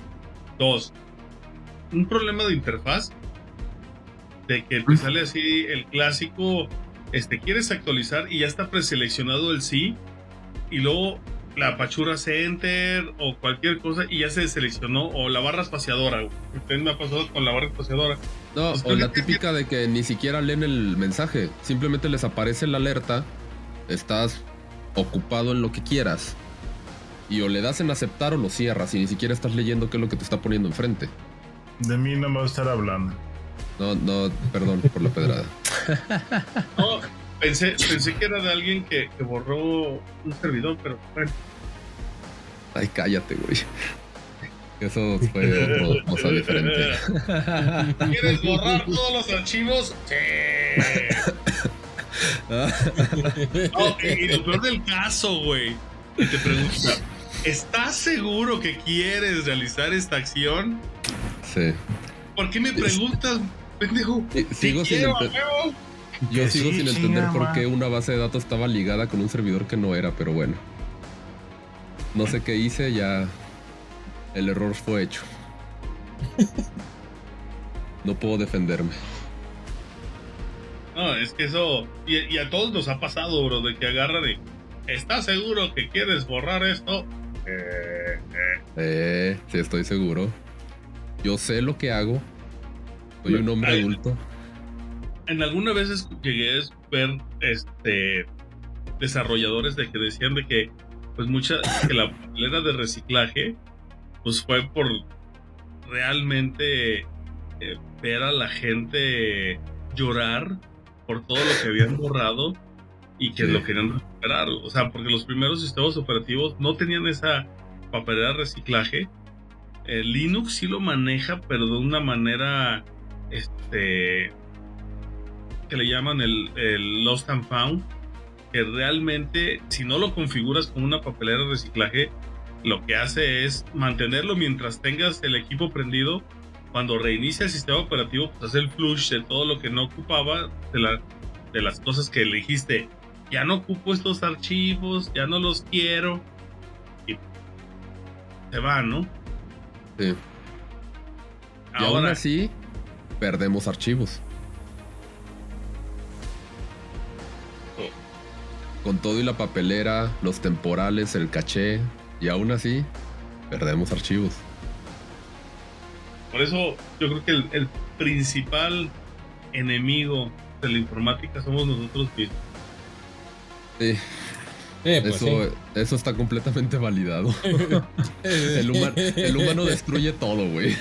dos. Un problema de interfaz, de que te sale así el clásico, este, quieres actualizar y ya está preseleccionado el sí, y luego la apachuras enter o cualquier cosa y ya se seleccionó, o la barra espaciadora. güey. También me ha pasado con la barra espaciadora. No, Pues o la que- típica de que ni siquiera leen el mensaje, simplemente les aparece la alerta, estás ocupado en lo que quieras, y o le das en aceptar o lo cierras, y ni siquiera estás leyendo qué es lo que te está poniendo enfrente. De mí no me va a estar hablando. No, no, perdón por la pedrada. No, pensé, pensé que era de alguien que, que borró un servidor, pero bueno. Ay, cállate, güey. Eso fue otra cosa diferente. ¿Quieres borrar todos los archivos? Sí. No, y, lo peor del caso, güey. Y te pregunta, ¿estás seguro que quieres realizar esta acción? Sí. ¿Por qué me preguntas, pendejo? Sí, Sigo Si sin, yo Que sigo sí, sin entender chinga, por qué una base de datos estaba ligada con un servidor que no era, pero bueno. No sé qué hice, ya el error fue hecho. No puedo defenderme. No, es que eso. Y, y a todos nos ha pasado, bro, de que agarra de. ¿Estás seguro que quieres borrar esto? Eh, eh. Eh, sí, estoy seguro. Yo sé lo que hago. Soy un hombre Ay. adulto. En alguna vez llegué a ver este desarrolladores de que decían de que pues mucha que la papelera de reciclaje pues fue por realmente eh, ver a la gente llorar por todo lo que habían borrado y que Sí. lo querían recuperar. O sea, porque los primeros sistemas operativos no tenían esa papelera de reciclaje. Eh, Linux sí lo maneja, pero de una manera este que le llaman el, el Lost and Found, que realmente si no lo configuras con una papelera de reciclaje, lo que hace es mantenerlo mientras tengas el equipo prendido. Cuando reinicia el sistema operativo, pues hace el flush de todo lo que no ocupaba, de, la, de las cosas que le dijiste, ya no ocupo estos archivos, ya no los quiero, y se va, ¿no? Sí. Y aún Ahora, así, perdemos archivos. Con todo y la papelera, los temporales, el caché, y aún así, perdemos archivos. Por eso yo creo que el, el principal enemigo de la informática somos nosotros mismos. Sí, Eh, pues eso, eso está completamente validado. El, el humano destruye todo, güey.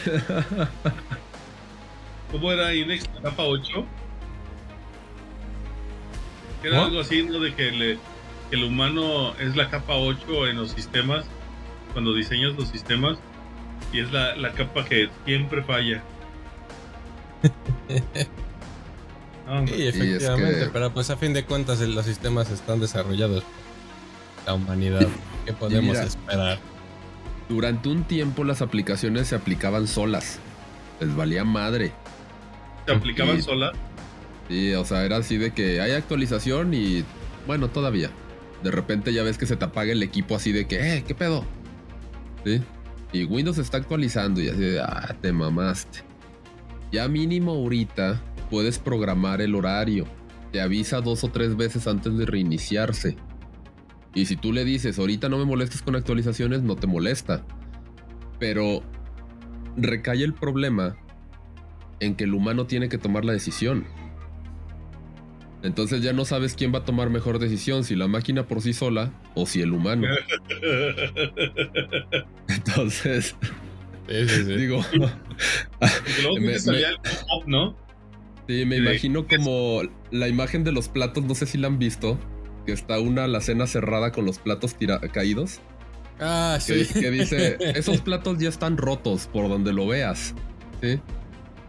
¿Cómo era Inex la capa 8? Era algo así, ¿no? De que, le- que el humano es la capa 8 en los sistemas, cuando diseñas los sistemas, y es la, la capa que siempre falla. Hombre. Sí, efectivamente, que- pero pues a fin de cuentas el- los sistemas están desarrollados por la humanidad. ¿Qué podemos mira, esperar? Durante un tiempo las aplicaciones se aplicaban solas. Les valía madre. se aplicaban y- sola. Sí, o sea, era así de que hay actualización y Bueno, todavía. De repente ya ves que se te apaga el equipo así de que, eh, ¿qué pedo? ¿Sí? Y Windows está actualizando y así de, ah, te mamaste. Ya mínimo ahorita puedes programar el horario. Te avisa dos o tres veces antes de reiniciarse. Y si tú le dices, ahorita no me molestes con actualizaciones, no te molesta. Pero recae el problema en que el humano tiene que tomar la decisión. Entonces ya no sabes quién va a tomar mejor decisión, si la máquina por sí sola o si el humano. Entonces, digo, me, ¿no? Sí, me imagino como la imagen de los platos, no sé si la han visto, que está una la cena cerrada con los platos caídos. Ah, que, sí. Que dice, esos platos ya están rotos por donde lo veas. ¿sí?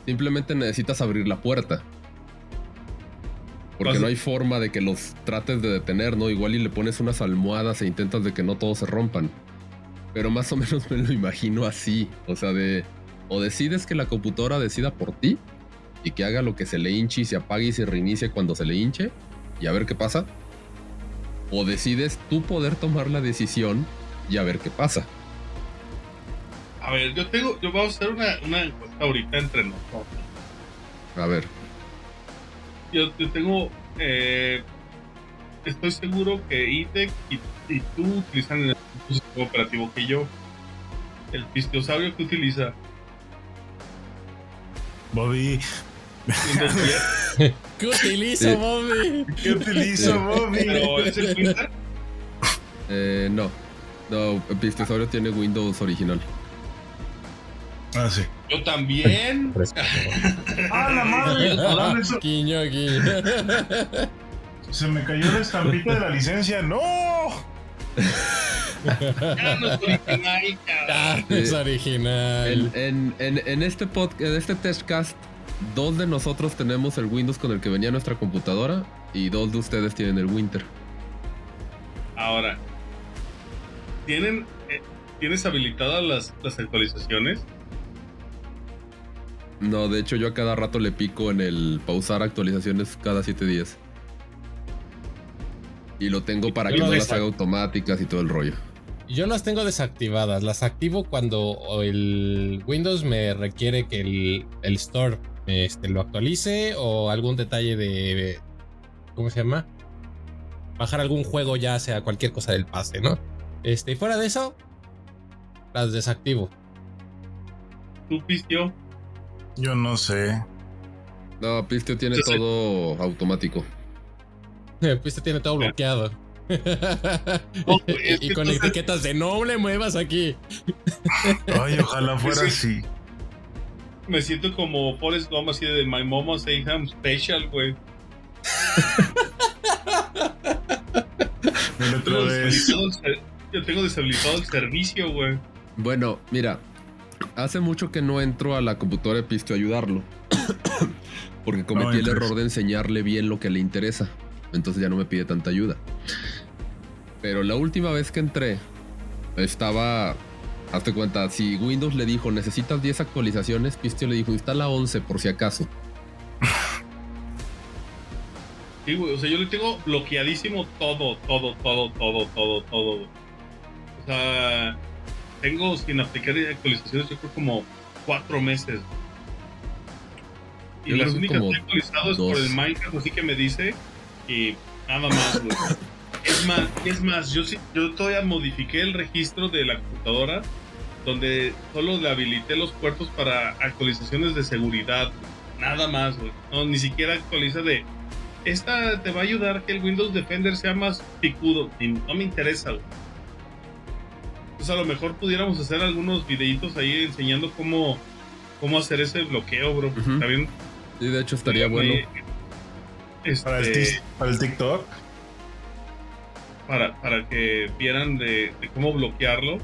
Simplemente necesitas abrir la puerta. Porque no hay forma de que los trates de detener, ¿no? Igual y le pones unas almohadas e intentas de que no todos se rompan. Pero más o menos me lo imagino así. O sea, de... O decides que la computadora decida por ti y que haga lo que se le hinche y se apague y se reinicie cuando se le hinche y a ver qué pasa. O decides tú poder tomar la decisión y a ver qué pasa. A ver, yo tengo, yo voy a hacer una, una encuesta ahorita entre nosotros. A ver. Yo, yo tengo, eh, estoy seguro que ITEC y, y, tú utilizan el mismo sistema operativo que yo. El pistosaurio que utiliza. Bobby. ¿Qué utiliza, Bobby? ¿Qué utiliza, Bobby? ¿Pero es el Winter? Eh, no. No, Pistosaurio tiene Windows original. Ah, sí. Yo también. ¡Ah, la madre! Eso. Guiño, guiño. Se me cayó la estampita de la licencia. ¡No! Ya no es original, Ah, es original. En, en, en, en este pod, en este testcast, dos de nosotros tenemos el Windows con el que venía nuestra computadora y dos de ustedes tienen el Winter. Ahora, ¿tienen, eh, ¿tienes habilitadas las, las actualizaciones? No, de hecho yo a cada rato le pico en el pausar actualizaciones cada 7 días. Y lo tengo para Yo que no las haga automáticas y todo el rollo. Yo las tengo desactivadas. Las activo cuando el Windows me requiere que el, el store este, lo actualice o algún detalle de. ¿Cómo se llama? Bajar algún juego, ya sea cualquier cosa del pase, ¿no? Este, y fuera de eso, las desactivo. ¿Tú, Pistio? Yo no sé. No, Pistio tiene Yo sé. todo automático. Pues te tiene todo bloqueado. No, es y con entonces- etiquetas de no le muevas aquí. Ay, ojalá fuera Sí. así. Me siento como Forrest Gump así de My Mama Say I'm Special, güey. Yo tengo deshabilitado el servicio, güey. Bueno, mira, hace mucho que no entro a la computadora de Pistio a ayudarlo. Porque cometí No el error de enseñarle bien lo que le interesa. Entonces ya no me pide tanta ayuda. Pero la última vez que entré, estaba. Hazte cuenta, si Windows le dijo necesitas 10 actualizaciones, Pistio le dijo instala 11 por si acaso. Sí, güey. O sea, yo le tengo bloqueadísimo todo, todo, todo, todo, todo, todo. O sea, tengo sin aplicar actualizaciones, yo creo como cuatro meses. Y Yo las que únicas que he actualizado es por el Minecraft, así que me dice. Y nada más, güey. Es más, es más, yo sí, yo todavía modifiqué el registro de la computadora donde solo le habilité los puertos para actualizaciones de seguridad. Nada más, güey. No, ni siquiera actualiza de. Esta te va a ayudar que el Windows Defender sea más picudo. No me interesa, güey. Pues a lo mejor pudiéramos hacer algunos videitos ahí enseñando cómo, cómo hacer ese bloqueo, bro. Bien. Y de hecho estaría bueno. Este, Para el, tis- para el TikTok. para, para que vieran de, de cómo bloquearlo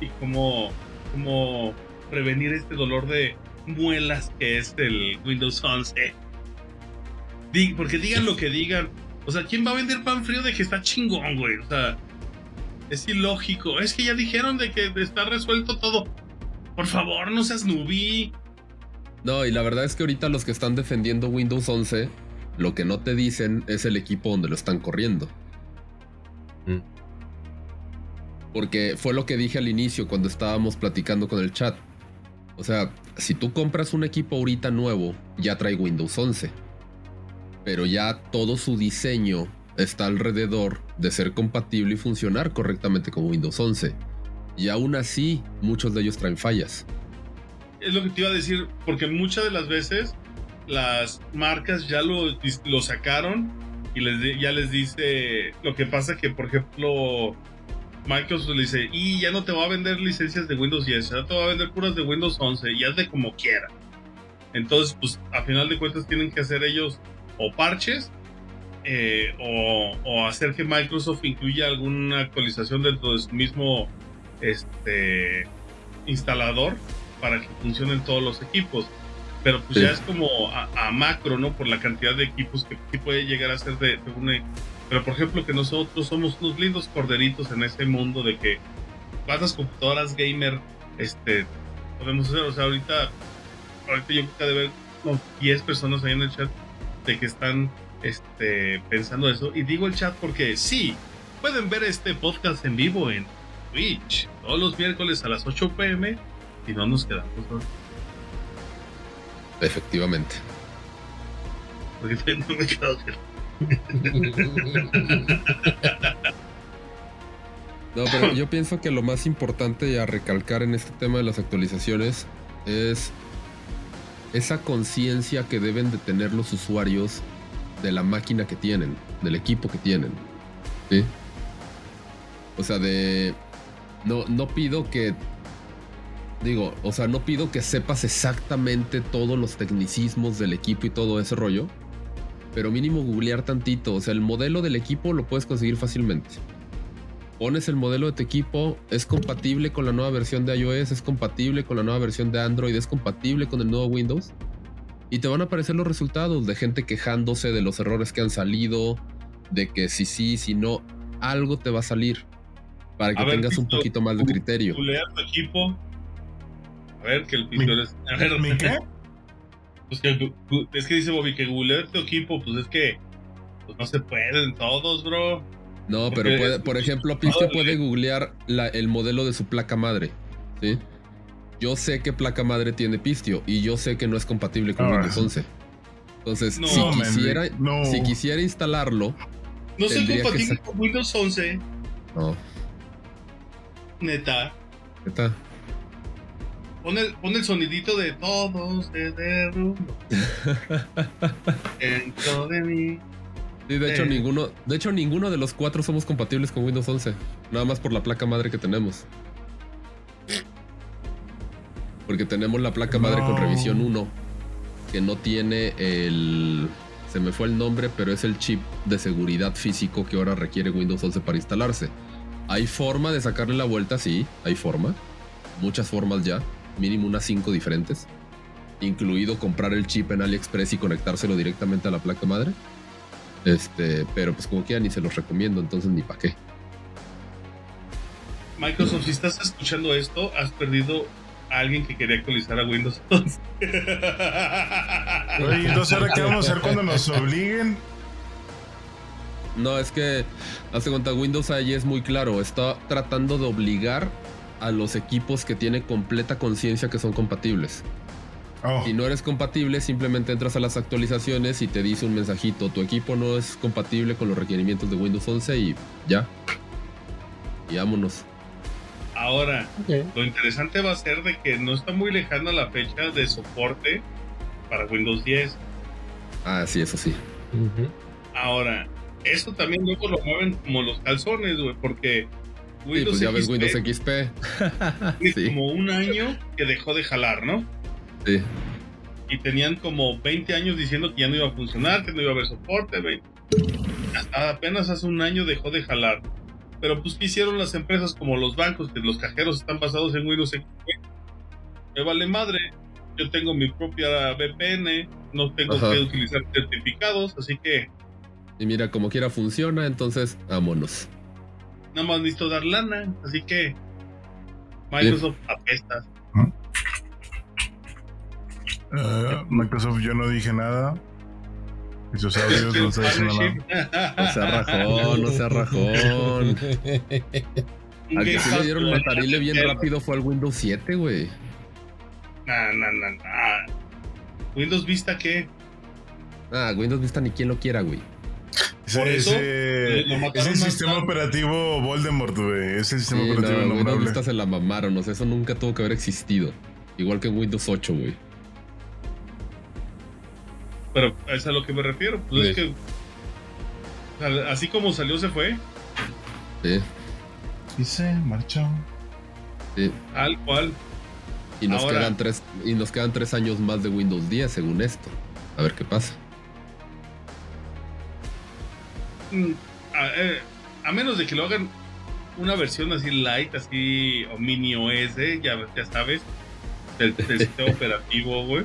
y cómo, cómo prevenir este dolor de muelas que es el Windows 11. Di- porque digan lo que digan. O sea, ¿quién va a vender pan frío de que está chingón, güey? O sea, es ilógico. Es que ya dijeron de que está resuelto todo. Por favor, no seas nubí. No, y la verdad es que ahorita los que están defendiendo Windows 11 Lo que no te dicen es el equipo donde lo están corriendo. Mm. Porque fue lo que dije al inicio cuando estábamos platicando con el chat. O sea, si tú compras un equipo ahorita nuevo, ya trae Windows 11. Pero ya todo su diseño está alrededor de ser compatible y funcionar correctamente con Windows 11. Y aún así, muchos de ellos traen fallas. Es lo que te iba a decir, porque muchas de las veces las marcas ya lo, lo sacaron y les, ya les dice lo que pasa que, por ejemplo, Microsoft le dice, y ya no te va a vender licencias de Windows 10, ya te va a vender puras de Windows 11 y de como quiera. Entonces, pues a final de cuentas tienen que hacer ellos o parches eh, o, hacer que Microsoft incluya alguna actualización dentro de su mismo este, instalador para que funcionen todos los equipos. Pero pues ya es como a, macro, ¿no? Por la cantidad de equipos que puede llegar a ser de, de una pero por ejemplo que nosotros somos unos lindos corderitos en este mundo de que cuántas computadoras gamer este podemos hacer. O sea, ahorita, ahorita yo creo que de ver 10 personas ahí en el chat de que están este, pensando eso. Y digo el chat porque sí, pueden ver este podcast en vivo en Twitch todos los miércoles a las 8 pm y no nos quedamos. Efectivamente. Porque no me quedo no, pero yo pienso que lo más importante a recalcar en este tema de las actualizaciones es esa conciencia que deben de tener los usuarios de la máquina que tienen, del equipo que tienen. O sea, de... No, no pido que... Digo, o sea, no pido que sepas exactamente todos los tecnicismos del equipo y todo ese rollo pero mínimo googlear tantito. O sea, el modelo del equipo lo puedes conseguir fácilmente. Pones el modelo de tu equipo, es compatible con la nueva versión de iOS, es compatible con la nueva versión de Android, es compatible con el nuevo Windows. Y te van a aparecer los resultados de gente quejándose de los errores que han salido, de que si sí, si no, algo te va a salir para que tengas un poquito más de criterio. tu equipo. A ver, que el es. A ver, qué? Pues es que dice Bobby que googlear tu equipo, pues es que pues no se pueden todos, bro. No, pero puede, por ejemplo, Pistio puede googlear el modelo de su placa madre. ¿sí? Yo sé que placa madre tiene Pistio y yo sé que no es compatible con Windows 11. Entonces, si, quisiera, si quisiera instalarlo. No soy compatible con Windows 11. No. Neta. Neta. Pon el, pon el sonidito de todos se derrumbó dentro de mí. Sí, de hecho, eh. ninguno, de hecho, ninguno de los cuatro somos compatibles con Windows 11. Nada más por la placa madre que tenemos. Porque tenemos la placa madre con revisión 1. Que no tiene el. Se me fue el nombre, pero es el chip de seguridad físico que ahora requiere Windows 11 para instalarse. ¿Hay forma de sacarle la vuelta? Sí, hay forma. Muchas formas ya mínimo unas 5 diferentes, incluido comprar el chip en AliExpress y conectárselo directamente a la placa madre. Este, pero pues como quiera ni se los recomiendo, entonces ni para qué. Microsoft, si estás escuchando esto, has perdido a alguien que quería actualizar a Windows 11. Oye, entonces ahora qué vamos a hacer cuando nos obliguen. No, es que, hace cuenta, Windows ahí es muy claro. Está tratando de obligar a los equipos que tiene completa conciencia que son compatibles. Oh. Si no eres compatible, simplemente entras a las actualizaciones y te dice un mensajito, tu equipo no es compatible con los requerimientos de Windows 11 y ya. Y vámonos. Ahora, lo interesante va a ser de que no está muy lejana la fecha de soporte para Windows 10. Ah, sí, eso sí. Ahora, eso también luego lo mueven como los calzones, güey, porque Windows sí, pues ya ves Windows XP. sí. Como un año que dejó de jalar, ¿no? Sí. Y tenían como 20 años diciendo que ya no iba a funcionar, que no iba a haber soporte. Hasta apenas hace un año dejó de jalar. Pero pues ¿qué hicieron las empresas como los bancos, que los cajeros están basados en Windows XP? Me vale madre. Yo tengo mi propia VPN, no tengo que utilizar certificados, así que... Y mira, como quiera funciona, entonces vámonos nada más necesito dar lana, así que Microsoft apesta. Uh, Microsoft yo no dije nada. Esos audios no nada. No sea rajón, no sea rajón. Al que sí le dieron matarile bien rápido fue al Windows 7, güey. Nah, nah, nah, nah. ¿Windows Vista qué? Ah, Windows Vista ni quien lo quiera, güey. Por Ese- eso, ese- lo mataron es el sistema tarde. operativo Voldemort, güey. Es el sistema Sí, no, operativo Windows innombrable. Vista se la mamaron, o sea, eso nunca tuvo que haber existido. Igual que en Windows 8, güey. Pero es a lo que me refiero. Pues es que. Así como salió, se fue. Sí, Y se marchó. sí. Tal cual. Y nos Ahora- quedan tres, y nos quedan tres años más de Windows 10, según esto. A ver qué pasa. Mm, A, eh, a menos de que lo hagan una versión así light, así, o mini OS, ya, ya sabes, del, del sistema operativo, güey.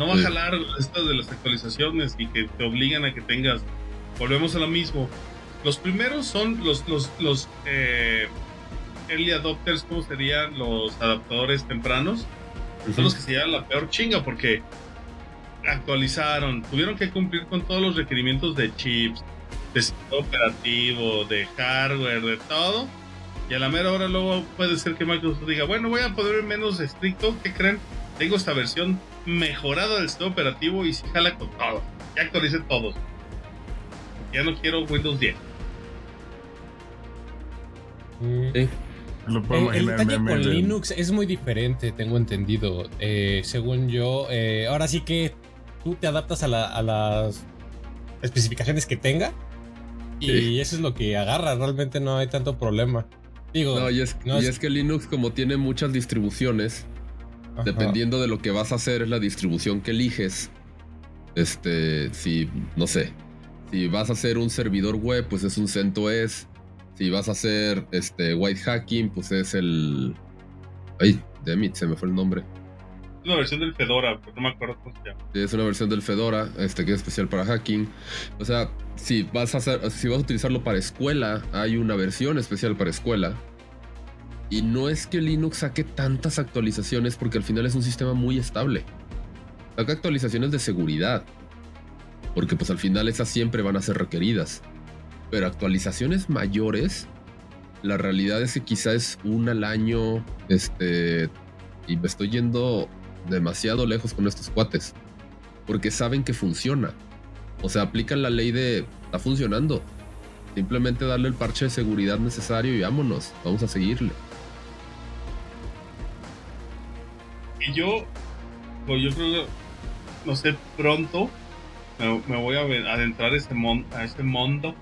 No va a jalar esto de las actualizaciones y que te obligan a que tengas. Volvemos a lo mismo. Los primeros son los, los, los eh, early adopters, ¿cómo serían? Los adaptadores tempranos. Son los que se llevan la peor chinga porque actualizaron, tuvieron que cumplir con todos los requerimientos de chips, de sistema operativo, de hardware, de todo. Y a la mera hora luego puede ser que Microsoft diga, bueno, voy a poder menos estricto, ¿qué creen? Tengo esta versión mejorada del sistema operativo y si jala con todo. Ya actualicé todos. Ya no quiero Windows 10. Mm. Sí. Lo puedo El, el detalle con Linux es muy diferente, tengo entendido. Eh, según yo, eh, ahora sí que tú te adaptas a, la- a las especificaciones que tenga y Sí. eso es lo que agarra. Realmente no hay tanto problema. Digo, No, y es, no y es- es que Linux, como tiene muchas distribuciones, ajá. dependiendo de lo que vas a hacer, es la distribución que eliges. Este, si, no sé, si vas a hacer un servidor web, pues es un CentOS. Si vas a hacer este white hacking, pues es el. Ay, Demit, se me fue el nombre. Es una versión del Fedora, pero no me acuerdo cómo se llama. Es una versión del Fedora, este que es especial para hacking. O sea, si vas a hacer, si vas a utilizarlo para escuela, hay una versión especial para escuela. Y no es que Linux saque tantas actualizaciones porque al final es un sistema muy estable. Saca actualizaciones de seguridad. Porque pues al final esas siempre van a ser requeridas. Pero actualizaciones mayores, la realidad es que quizá es una al año. Este. Y me estoy yendo demasiado lejos con estos cuates. Porque saben que funciona. O sea, aplican la ley de está funcionando. Simplemente darle el parche de seguridad necesario y vámonos. Vamos a seguirle. Y yo, pues yo creo que, no sé, pronto me, voy a adentrar a ese mundo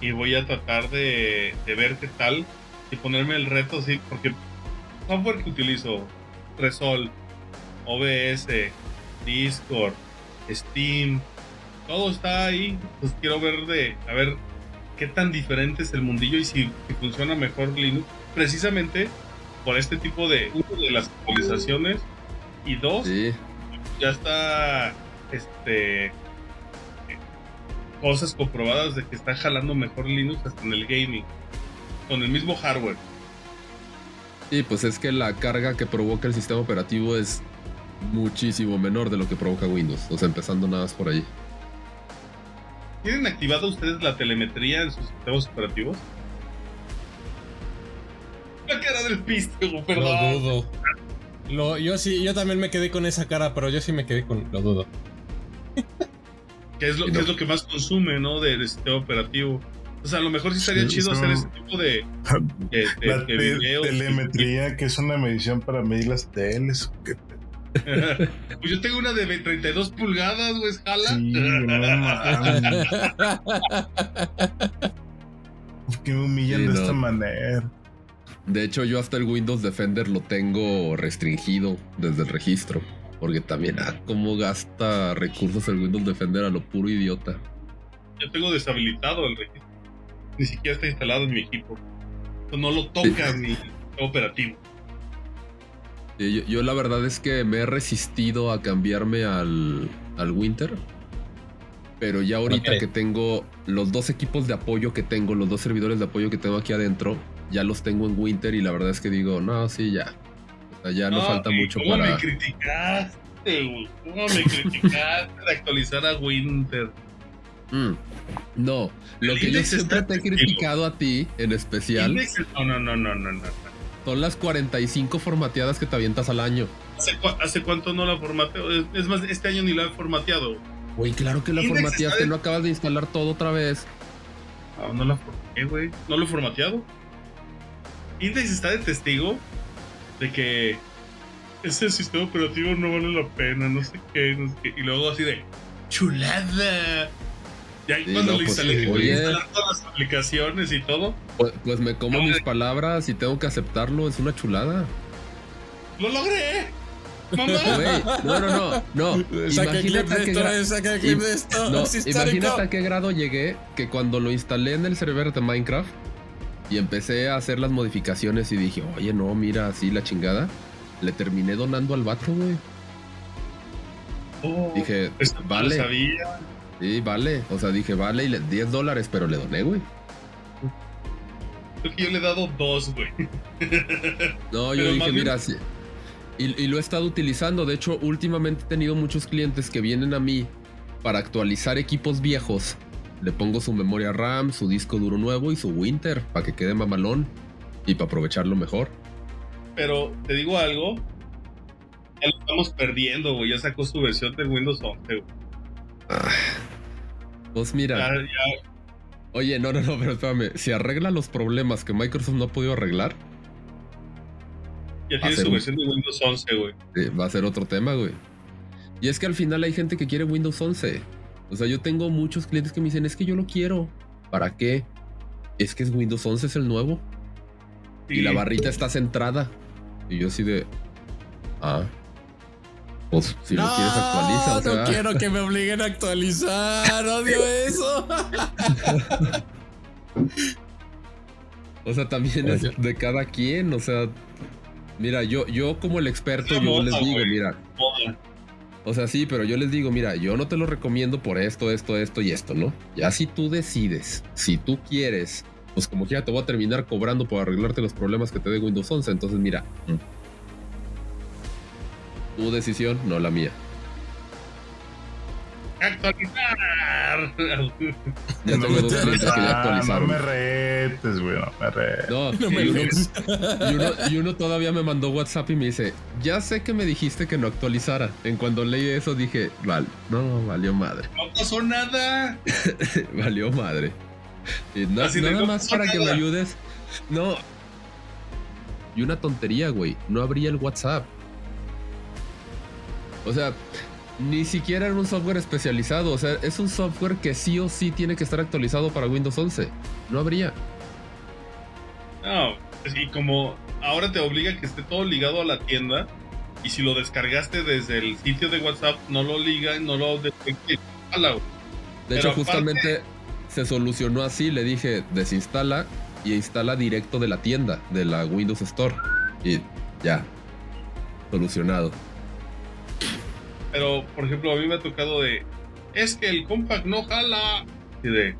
y voy a tratar de, de ver qué tal y ponerme el reto así, porque software que utilizo, Resol, OBS, Discord, Steam, todo está ahí. Pues quiero ver de, a ver qué tan diferente es el mundillo y si funciona mejor Linux, precisamente por este tipo de, uno, de las actualizaciones y dos, Sí. ya está este cosas comprobadas de que está jalando mejor Linux hasta en el gaming con el mismo hardware Sí, pues es que la carga que provoca el sistema operativo es muchísimo menor de lo que provoca Windows. O sea, empezando nada más por ahí. ¿Tienen activado ustedes la telemetría en sus sistemas operativos? Cara del pistego, Lo perdón. dudo. Lo- yo sí, yo también me quedé con esa cara, pero yo sí me quedé con lo dudo. Que es lo, que es lo que más consume, ¿no? Del sistema operativo. O sea, a lo mejor sí estaría Sí, chido hacer ese tipo de, de, de- La de te- videos. telemetría, que es una medición para medir las teles. pues yo tengo una de 32 pulgadas, güey, jala. Sí, no mames. ¿Por qué me humillan Sí, de esta manera? De hecho, yo hasta el Windows Defender lo tengo restringido desde el registro. Porque también, ah, cómo gasta recursos el Windows Defender a lo puro idiota. Yo tengo deshabilitado el registro. Ni siquiera está instalado en mi equipo. No lo toca mi sistema operativo. Sí, Yo, yo la verdad es que me he resistido a cambiarme al, al Winter. Pero ya ahorita que tengo los dos equipos de apoyo que tengo, los dos servidores de apoyo que tengo aquí adentro, ya los tengo en Winter y la verdad es que digo, no, sí, ya. O sea, ya no, falta y mucho ¿cómo para... me criticas? criticaste, güey. ¿Cómo me criticaste de actualizar a Winter? Mm, No, lo El que yo siempre te he criticado a ti en especial No, no, no, no, no, no. son las 45 formateadas que te avientas al año. ¿Hace, cuánto no la formateo? Es- más, este año ni la he formateado. Güey, claro que la Index formateaste, no acabas de instalar todo otra vez. Ah, no la formateé, güey. No lo he formateado. Index está de testigo de que ese sistema operativo no vale la pena, no sé qué, no sé qué. Y luego así de chulada. Y ahí Sí, cuando no, le pues, instalé, oye. instalar todas las aplicaciones y todo, Pues, pues me como No, mis palabras y tengo que aceptarlo, es una chulada. ¡lo logré! ¡Mamá! Güey, no, no, no, no. Saca clip Imagínate a de qué esto, gra- eh, saca clip im- de esto. No, es histórico. imagínate a qué grado llegué que cuando lo instalé en el server de Minecraft y empecé a hacer las modificaciones y dije, oye, no, mira, así la chingada, le terminé donando al vato, güey. Oh, Dije, esto no vale, sabía. sí, vale. O sea, dije, vale, y le 10 dólares, pero le doné, güey. Yo le he dado dos, güey. No, yo Pero dije, mira, sí. Y, y lo he estado utilizando. De hecho, últimamente he tenido muchos clientes que vienen a mí para actualizar equipos viejos. Le pongo su memoria RAM, su disco duro nuevo y su Winter para que quede mamalón y para aprovecharlo mejor. Pero te digo algo. Ya lo estamos perdiendo, güey. Ya sacó su versión del Windows 11, güey. Pues mira, Ya, ya, oye, no, no, no, pero espérame. Si arregla los problemas que Microsoft no ha podido arreglar, ya tiene su un- versión de Windows 11, güey. va a ser otro tema, güey. Y es que al final hay gente que quiere Windows 11. O sea, yo tengo muchos clientes que me dicen, es que yo lo quiero. ¿Para qué? Es que es Windows 11 es el nuevo. Y la barrita está centrada. Y yo así de. Ah. Pues si lo quieres actualiza. O no sea, quiero que me obliguen a actualizar. Odio eso. o sea, también es Oye. de cada quien. O sea, mira, yo, yo como el experto, Es yo moda, les digo, mira. Moda. O sea, sí, pero yo les digo, mira, yo no te lo recomiendo por esto, esto, esto y esto, ¿no? Ya si tú decides, si tú quieres, pues como quiera te voy a terminar cobrando por arreglarte los problemas que te dé Windows 11. Entonces, mira. mm. Tu decisión, no la mía. ¡Actualizar! Ya no tengo me dos retes, clientes que ya ah, no me retes, güey, no me retes. No, No me y, uno, lees. y uno- y uno todavía me mandó WhatsApp y me dice, ya sé que me dijiste que no actualizara. En cuando leí eso dije, vale, no, valió madre, No pasó nada. valió madre. Y Así nada no más para que me ayudes. No. Y una tontería, güey, no abría el WhatsApp. O sea, ni siquiera era un software especializado. O sea, es un software que sí o sí tiene que estar actualizado para Windows 11. No habría. No, y como ahora te obliga a que esté todo ligado a la tienda, y si lo descargaste desde el sitio de WhatsApp, no lo liga, no lo güey. De Pero hecho, aparte- justamente se solucionó así. Le dije, desinstala y instala directo de la tienda, de la Windows Store. Y ya, solucionado. Pero, por ejemplo, a mí me ha tocado de. Es que el compact no jala. Y de.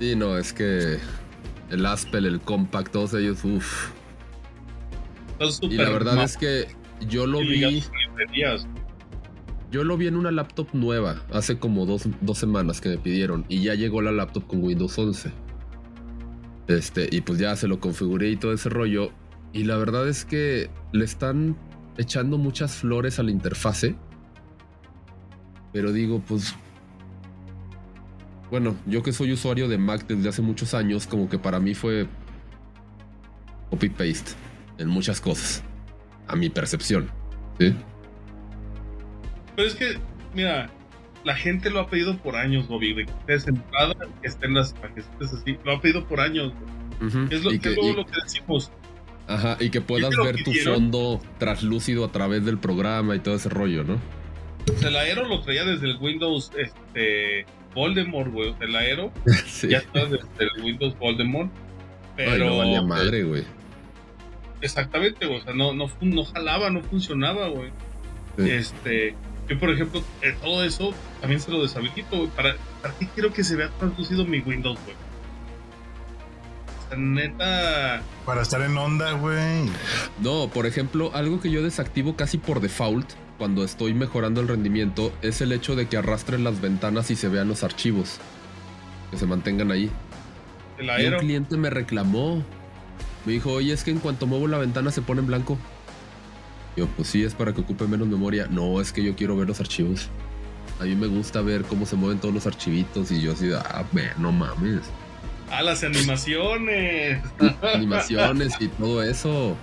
Sí, no, es que el Aspel, el Compact, todos ellos, uff. Y la verdad es que yo lo vi, yo lo vi en una laptop nueva, hace como dos, dos semanas que me pidieron, y ya llegó la laptop con Windows 11. Este, y pues ya se lo configuré y todo ese rollo. Y la verdad es que le están echando muchas flores a la interfase. Pero digo, pues. Bueno, yo que soy usuario de Mac desde hace muchos años, como que para mí fue copy-paste en muchas cosas. A mi percepción. ¿Sí? Pero es que, mira, la gente lo ha pedido por años, Bobby, de que estés entrada, que estén las paquetes así. Lo ha pedido por años. Es lo, y, que, es lo, y- lo que decimos. ajá, y que puedas ver tu fondo traslúcido a través del programa y todo ese rollo, ¿no? O sea, el Aero lo traía desde el Windows este, Voldemort, güey. O sea, el Aero sí. ya está desde el Windows Voldemort. Ay, Pero. no valía madre, güey. Exactamente, güey. O sea, no, no, no jalaba, no funcionaba, güey. Sí. Este. Yo, por ejemplo, eh, todo eso también se lo deshabilito, güey. ¿Para, ¿Para qué quiero que se vea traducido mi Windows, güey? O sea, neta. Para estar en onda, güey. No, por ejemplo, algo que yo desactivo casi por default cuando estoy mejorando el rendimiento es el hecho de que arrastren las ventanas y se vean los archivos. Que se mantengan ahí. El Y un cliente me reclamó. Me dijo, oye, es que en cuanto muevo la ventana se pone en blanco. Yo, pues sí, es para que ocupe menos memoria. No, es que yo quiero ver los archivos. A mí me gusta ver cómo se mueven todos los archivitos y yo así, ah, ve, no mames. Ah, las animaciones. Animaciones y todo eso.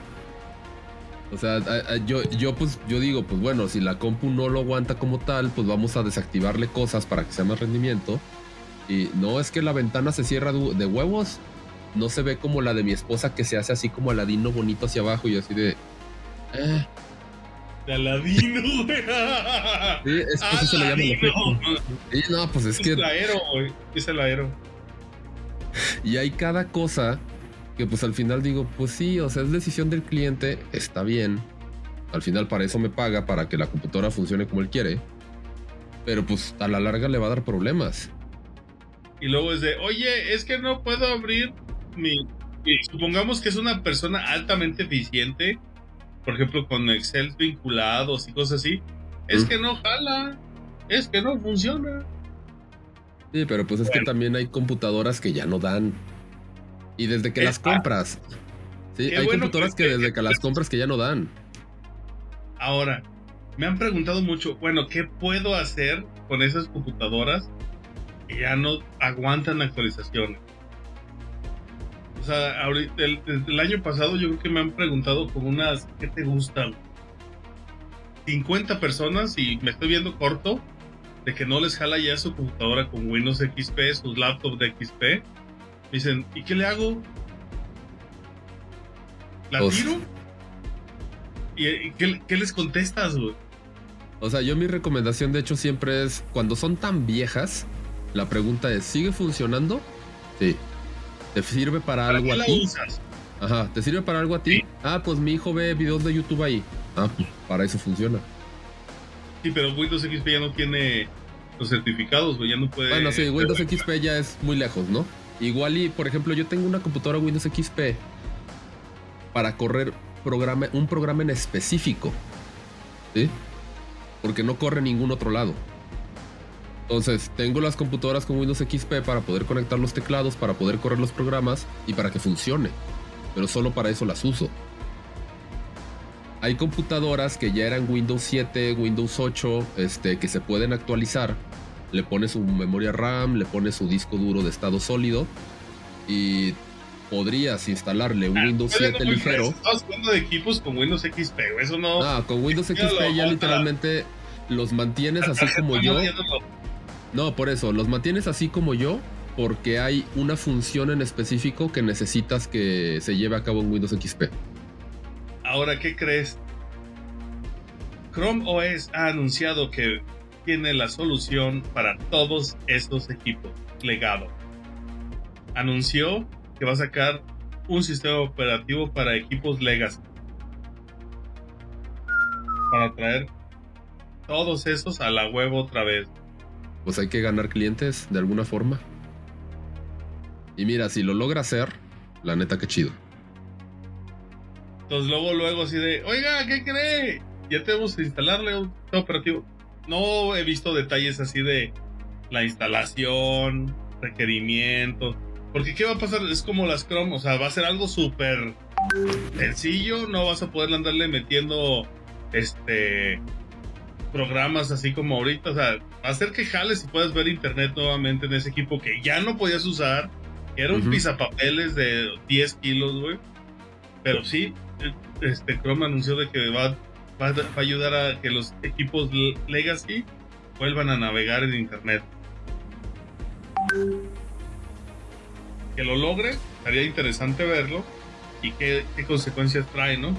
O sea, a- a- yo, yo pues, yo digo, pues bueno, si la compu no lo aguanta como tal, pues vamos a desactivarle cosas para que sea más rendimiento. Y no es que la ventana se cierra de de huevos. No se ve como la de mi esposa que se hace así como aladino bonito hacia abajo y así de... Eh, De Aladino, güey. sí, es que eso se le llama el efecto. Aladino. Sí, no, pues es Es que el aero, güey. Es el aero. Y hay cada cosa que pues al final digo, pues sí, o sea, es decisión del cliente, está bien. Al final para eso me paga, para que la computadora funcione como él quiere. Pero pues a la larga le va a dar problemas. Y luego es de, oye, es que no puedo abrir mi. supongamos que es una persona altamente eficiente, por ejemplo, con Excel vinculados y cosas así. Es Mm. que no jala. Es que no funciona. Sí, pero pues es que también hay computadoras que ya no dan. Y desde que las ah. compras. Sí, hay bueno computadoras que- que desde que las compras que ya no dan. Ahora, me han preguntado mucho, bueno, ¿qué puedo hacer con esas computadoras que ya no aguantan actualizaciones? O sea, ahorita, el, el año pasado yo creo que me han preguntado como unas, ¿qué te gustan? 50 personas y me estoy viendo corto de que no les jala ya su computadora con Windows XP, sus laptops de XP. Dicen, ¿y qué le hago? ¿La tiro? ¿Y, qué, qué les contestas, güey? O sea, yo mi recomendación de hecho siempre es, cuando son tan viejas, la pregunta es, ¿sigue funcionando? Sí. ¿Te sirve para ¿Para algo a la ti? usas? Ajá, ¿te sirve para algo a ti? Sí. Ah, pues mi hijo ve videos de YouTube ahí. Ah, pues para eso funciona. Sí, pero Windows XP ya no tiene los certificados, güey, ya no puede... Bueno, sí, Windows XP ya es muy lejos, ¿no? Igual y, por ejemplo, yo tengo una computadora Windows XP para correr programa, un programa en específico. Porque no corre en ningún otro lado. Entonces, tengo las computadoras con Windows XP para poder conectar los teclados, para poder correr los programas y para que funcione. Pero solo para eso las uso. Hay computadoras que ya eran Windows 7, Windows 8, este, que se pueden actualizar. Le pones su memoria RAM, le pones su disco duro de estado sólido y podrías instalarle un Windows Oye, 7 no me ligero. Estamos hablando de equipos con Windows XP, güey, eso no... Ah, con Windows Ya XP lo ya literalmente los mantienes así como yo. No, por eso, los mantienes así como yo porque hay una función en específico que necesitas que se lleve a cabo en Windows XP. Ahora, ¿qué crees? Chrome OS ha anunciado que tiene la solución para todos estos equipos legado. Anunció que va a sacar un sistema operativo para equipos Legacy. Para traer todos esos a la web otra vez. Pues hay que ganar clientes de alguna forma. Y mira, si lo logra hacer, la neta que chido. Entonces luego, luego así de, oiga, ¿qué cree? Ya tenemos que instalarle un sistema operativo. No he visto detalles así de la instalación, requerimientos. Porque ¿qué va a pasar? Es como las Chrome, o sea, va a ser algo súper sencillo, no vas a poder andarle metiendo este programas así como ahorita, o sea, va a hacer que jales y puedas ver internet nuevamente en ese equipo que ya no podías usar, que era un Ujú. pisapapeles de 10 kilos, güey. Pero sí, este Chrome anunció de que va, va, a- va a ayudar a que los equipos le- Legacy vuelvan a navegar en internet. Que lo logre, sería interesante verlo y qué, qué consecuencias trae, ¿no?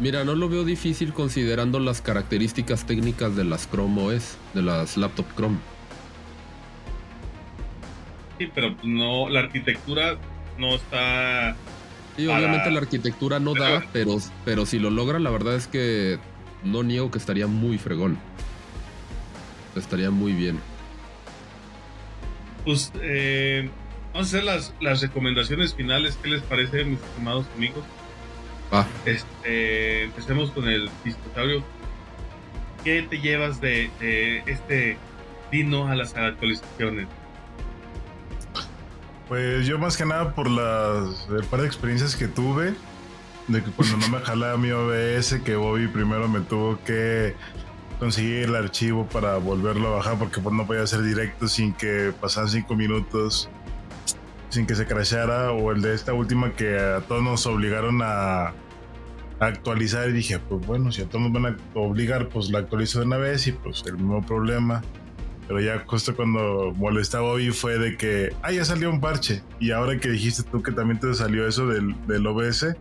Mira, no lo veo difícil considerando las características técnicas de las Chrome OS, de las laptop Chrome. Sí, pero no, la arquitectura no está. Sí, obviamente la arquitectura no da, pero, pero si lo logra, la verdad es que no niego que estaría muy fregón. Estaría muy bien. Pues eh, vamos a hacer las, las recomendaciones finales. ¿Qué les parece, mis estimados amigos? Este, empecemos con el dinosaurio. ¿qué te llevas de, este Dino a las actualizaciones? Pues yo más que nada por las el par de experiencias que tuve, de que cuando no me jalaba mi OBS, que Bobby primero me tuvo que conseguir el archivo para volverlo a bajar porque pues, no podía hacer directo sin que pasaran cinco minutos sin que se crashara o el de esta última que a todos nos obligaron a, actualizar y dije pues bueno si a todos nos van a obligar pues la actualizo de una vez y pues el mismo problema pero ya justo cuando molestaba hoy fue de que ah ya salió un parche y ahora que dijiste tú que también te salió eso del, del OBS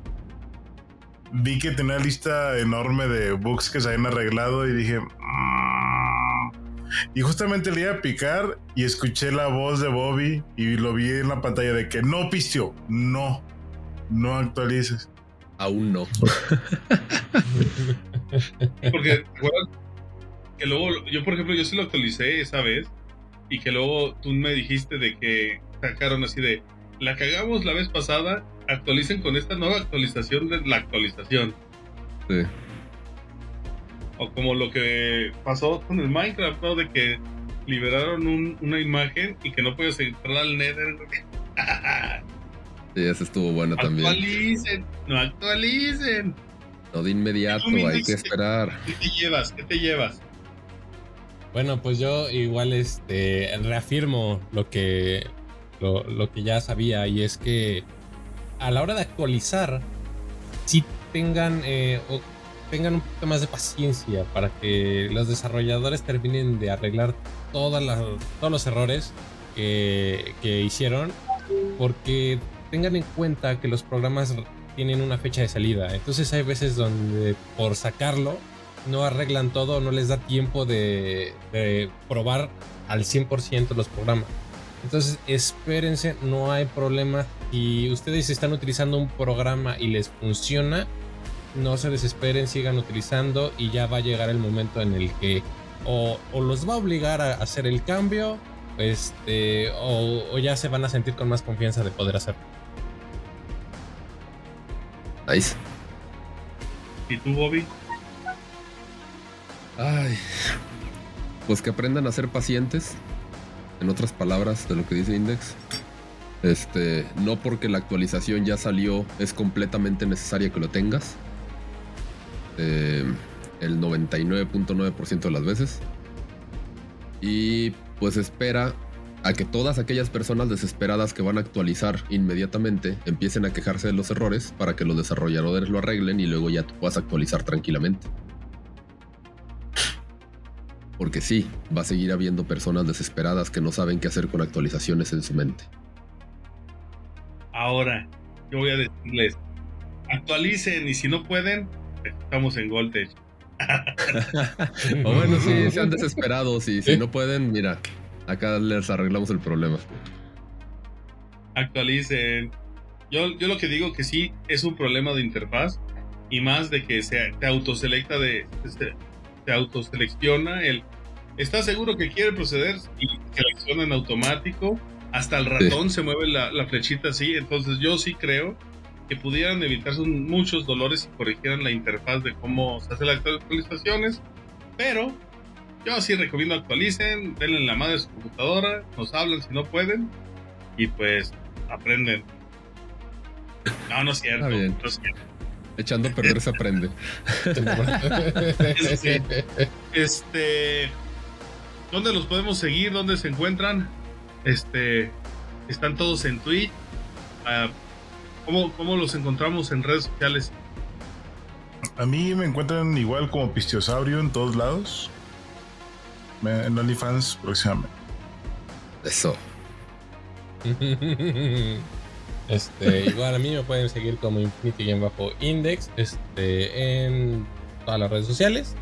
vi que tenía lista enorme de bugs que se habían arreglado y dije. Mm". Y justamente le iba a picar y escuché la voz de Bobby y lo vi en la pantalla de que no pistio, no, no actualices. Aún no. Porque que luego, yo por ejemplo, yo sí lo actualicé esa vez y que luego tú me dijiste de que sacaron así de la cagamos la vez pasada actualicen con esta nueva actualización de la actualización. Sí. O como lo que pasó con el Minecraft, ¿no? De que liberaron una imagen y que no puedes entrar al Nether. sí, eso estuvo bueno también. Actualicen, no actualicen. No de inmediato, hay que esperar. ¿Qué te llevas? ¿Qué te llevas? Bueno, pues yo igual este reafirmo lo que lo, lo que ya sabía y es que a la hora de actualizar, si tengan, eh, tengan un poquito más de paciencia para que los desarrolladores terminen de arreglar todas las, todos los errores que, que hicieron, porque tengan en cuenta que los programas tienen una fecha de salida. Entonces hay veces donde por sacarlo no arreglan todo, no les da tiempo de, de probar al 100% los programas. Entonces espérense, no hay problema. Si ustedes están utilizando un programa y les funciona, no se desesperen, sigan utilizando y ya va a llegar el momento en el que o, los va a obligar a hacer el cambio, este, o, ya se van a sentir con más confianza de poder hacerlo. Nice. ¿Y tú, Bobby? Ay, pues que aprendan a ser pacientes en otras palabras de lo que dice Index. Este, no porque la actualización ya salió es completamente necesaria que lo tengas. Eh, el 99.9% de las veces. Y pues espera a que todas aquellas personas desesperadas que van a actualizar inmediatamente empiecen a quejarse de los errores para que los desarrolladores lo arreglen y luego ya tú puedas actualizar tranquilamente. Porque sí, va a seguir habiendo personas desesperadas que no saben qué hacer con actualizaciones en su mente. Ahora, yo voy a decirles, actualicen y si no pueden, estamos en Voltage. o bueno, sí, sean desesperados y si no pueden, mira, acá les arreglamos el problema. Actualicen. Yo, yo lo que digo que sí es un problema de interfaz y más de que se te autoselecta de, se autoselecciona el está seguro que quiere proceder y selecciona en automático. Hasta el ratón se mueve la, flechita así. Entonces yo sí creo que pudieran evitarse muchos dolores y corrigieran la interfaz de cómo se hacen las actualizaciones. Pero yo sí recomiendo actualicen denle en la madre de su computadora nos hablan si no pueden y pues aprenden. No no es cierto, no es cierto. Echando a perder se aprende. este, ¿dónde los podemos seguir? ¿Dónde se encuentran? Este, están todos en Twitch. Ah, ¿cómo, los encontramos en redes sociales? A mí me encuentran igual como Pistiosaurio en todos lados. En OnlyFans próximamente. Eso. Este, igual a mí me pueden seguir como Infinity-Index este, en todas las redes sociales.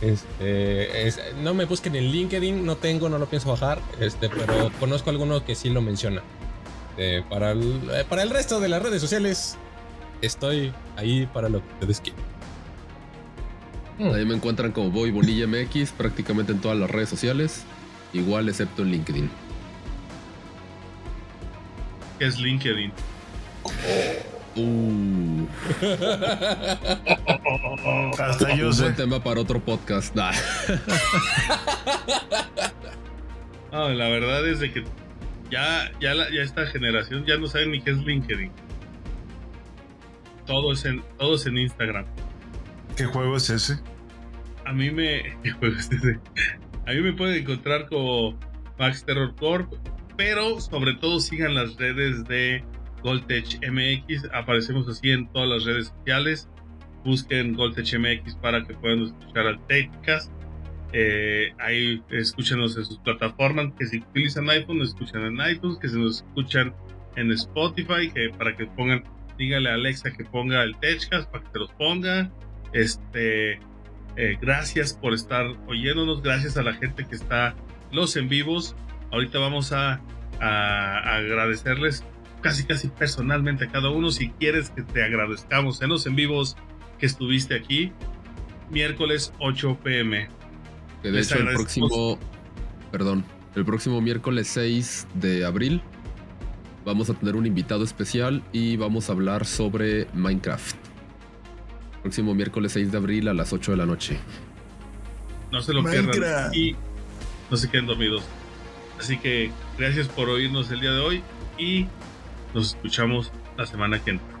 Este, no me busquen en LinkedIn, no tengo, no lo pienso bajar, este, pero conozco alguno que sí lo menciona. Eh, para, el, eh, para el resto de las redes sociales, estoy ahí para lo que ustedes quieran. Ahí me encuentran como Boy Bonilla MX prácticamente en todas las redes sociales, igual excepto en LinkedIn es LinkedIn? Uh. Hasta yo Un sé. buen tema para otro podcast. Nah. No, la verdad es de que ya, ya, la- ya esta generación ya no sabe ni qué es LinkedIn. Todo es en, todo es en Instagram. ¿Qué juego es ese? A mí me. ¿qué juego es ese? A mí me pueden encontrar como Max Terror Corp. Pero sobre todo sigan las redes de Goldtech MX. Aparecemos así en todas las redes sociales. Busquen Goldtech MX para que puedan escuchar al Techcast. Eh, ahí escúchenos en sus plataformas. Que si utilizan iPhone, nos escuchan en iTunes. Que se nos escuchan en Spotify. Que para que pongan, dígale a Alexa que ponga el Techcast para que te los ponga. Este. Eh, gracias por estar oyéndonos, gracias a la gente que está los en vivos. Ahorita vamos a agradecerles casi casi personalmente a cada uno. Si quieres que te agradezcamos en los en vivos que estuviste aquí, miércoles 8 pm. Que de Les hecho el próximo, perdón, el próximo miércoles 6 de abril vamos a tener un invitado especial y vamos a hablar sobre Minecraft. Próximo miércoles 6 de abril a las 8 de la noche. No se lo pierdan Minecraft. y no se queden dormidos. Así que gracias por oírnos el día de hoy y nos escuchamos la semana que entra.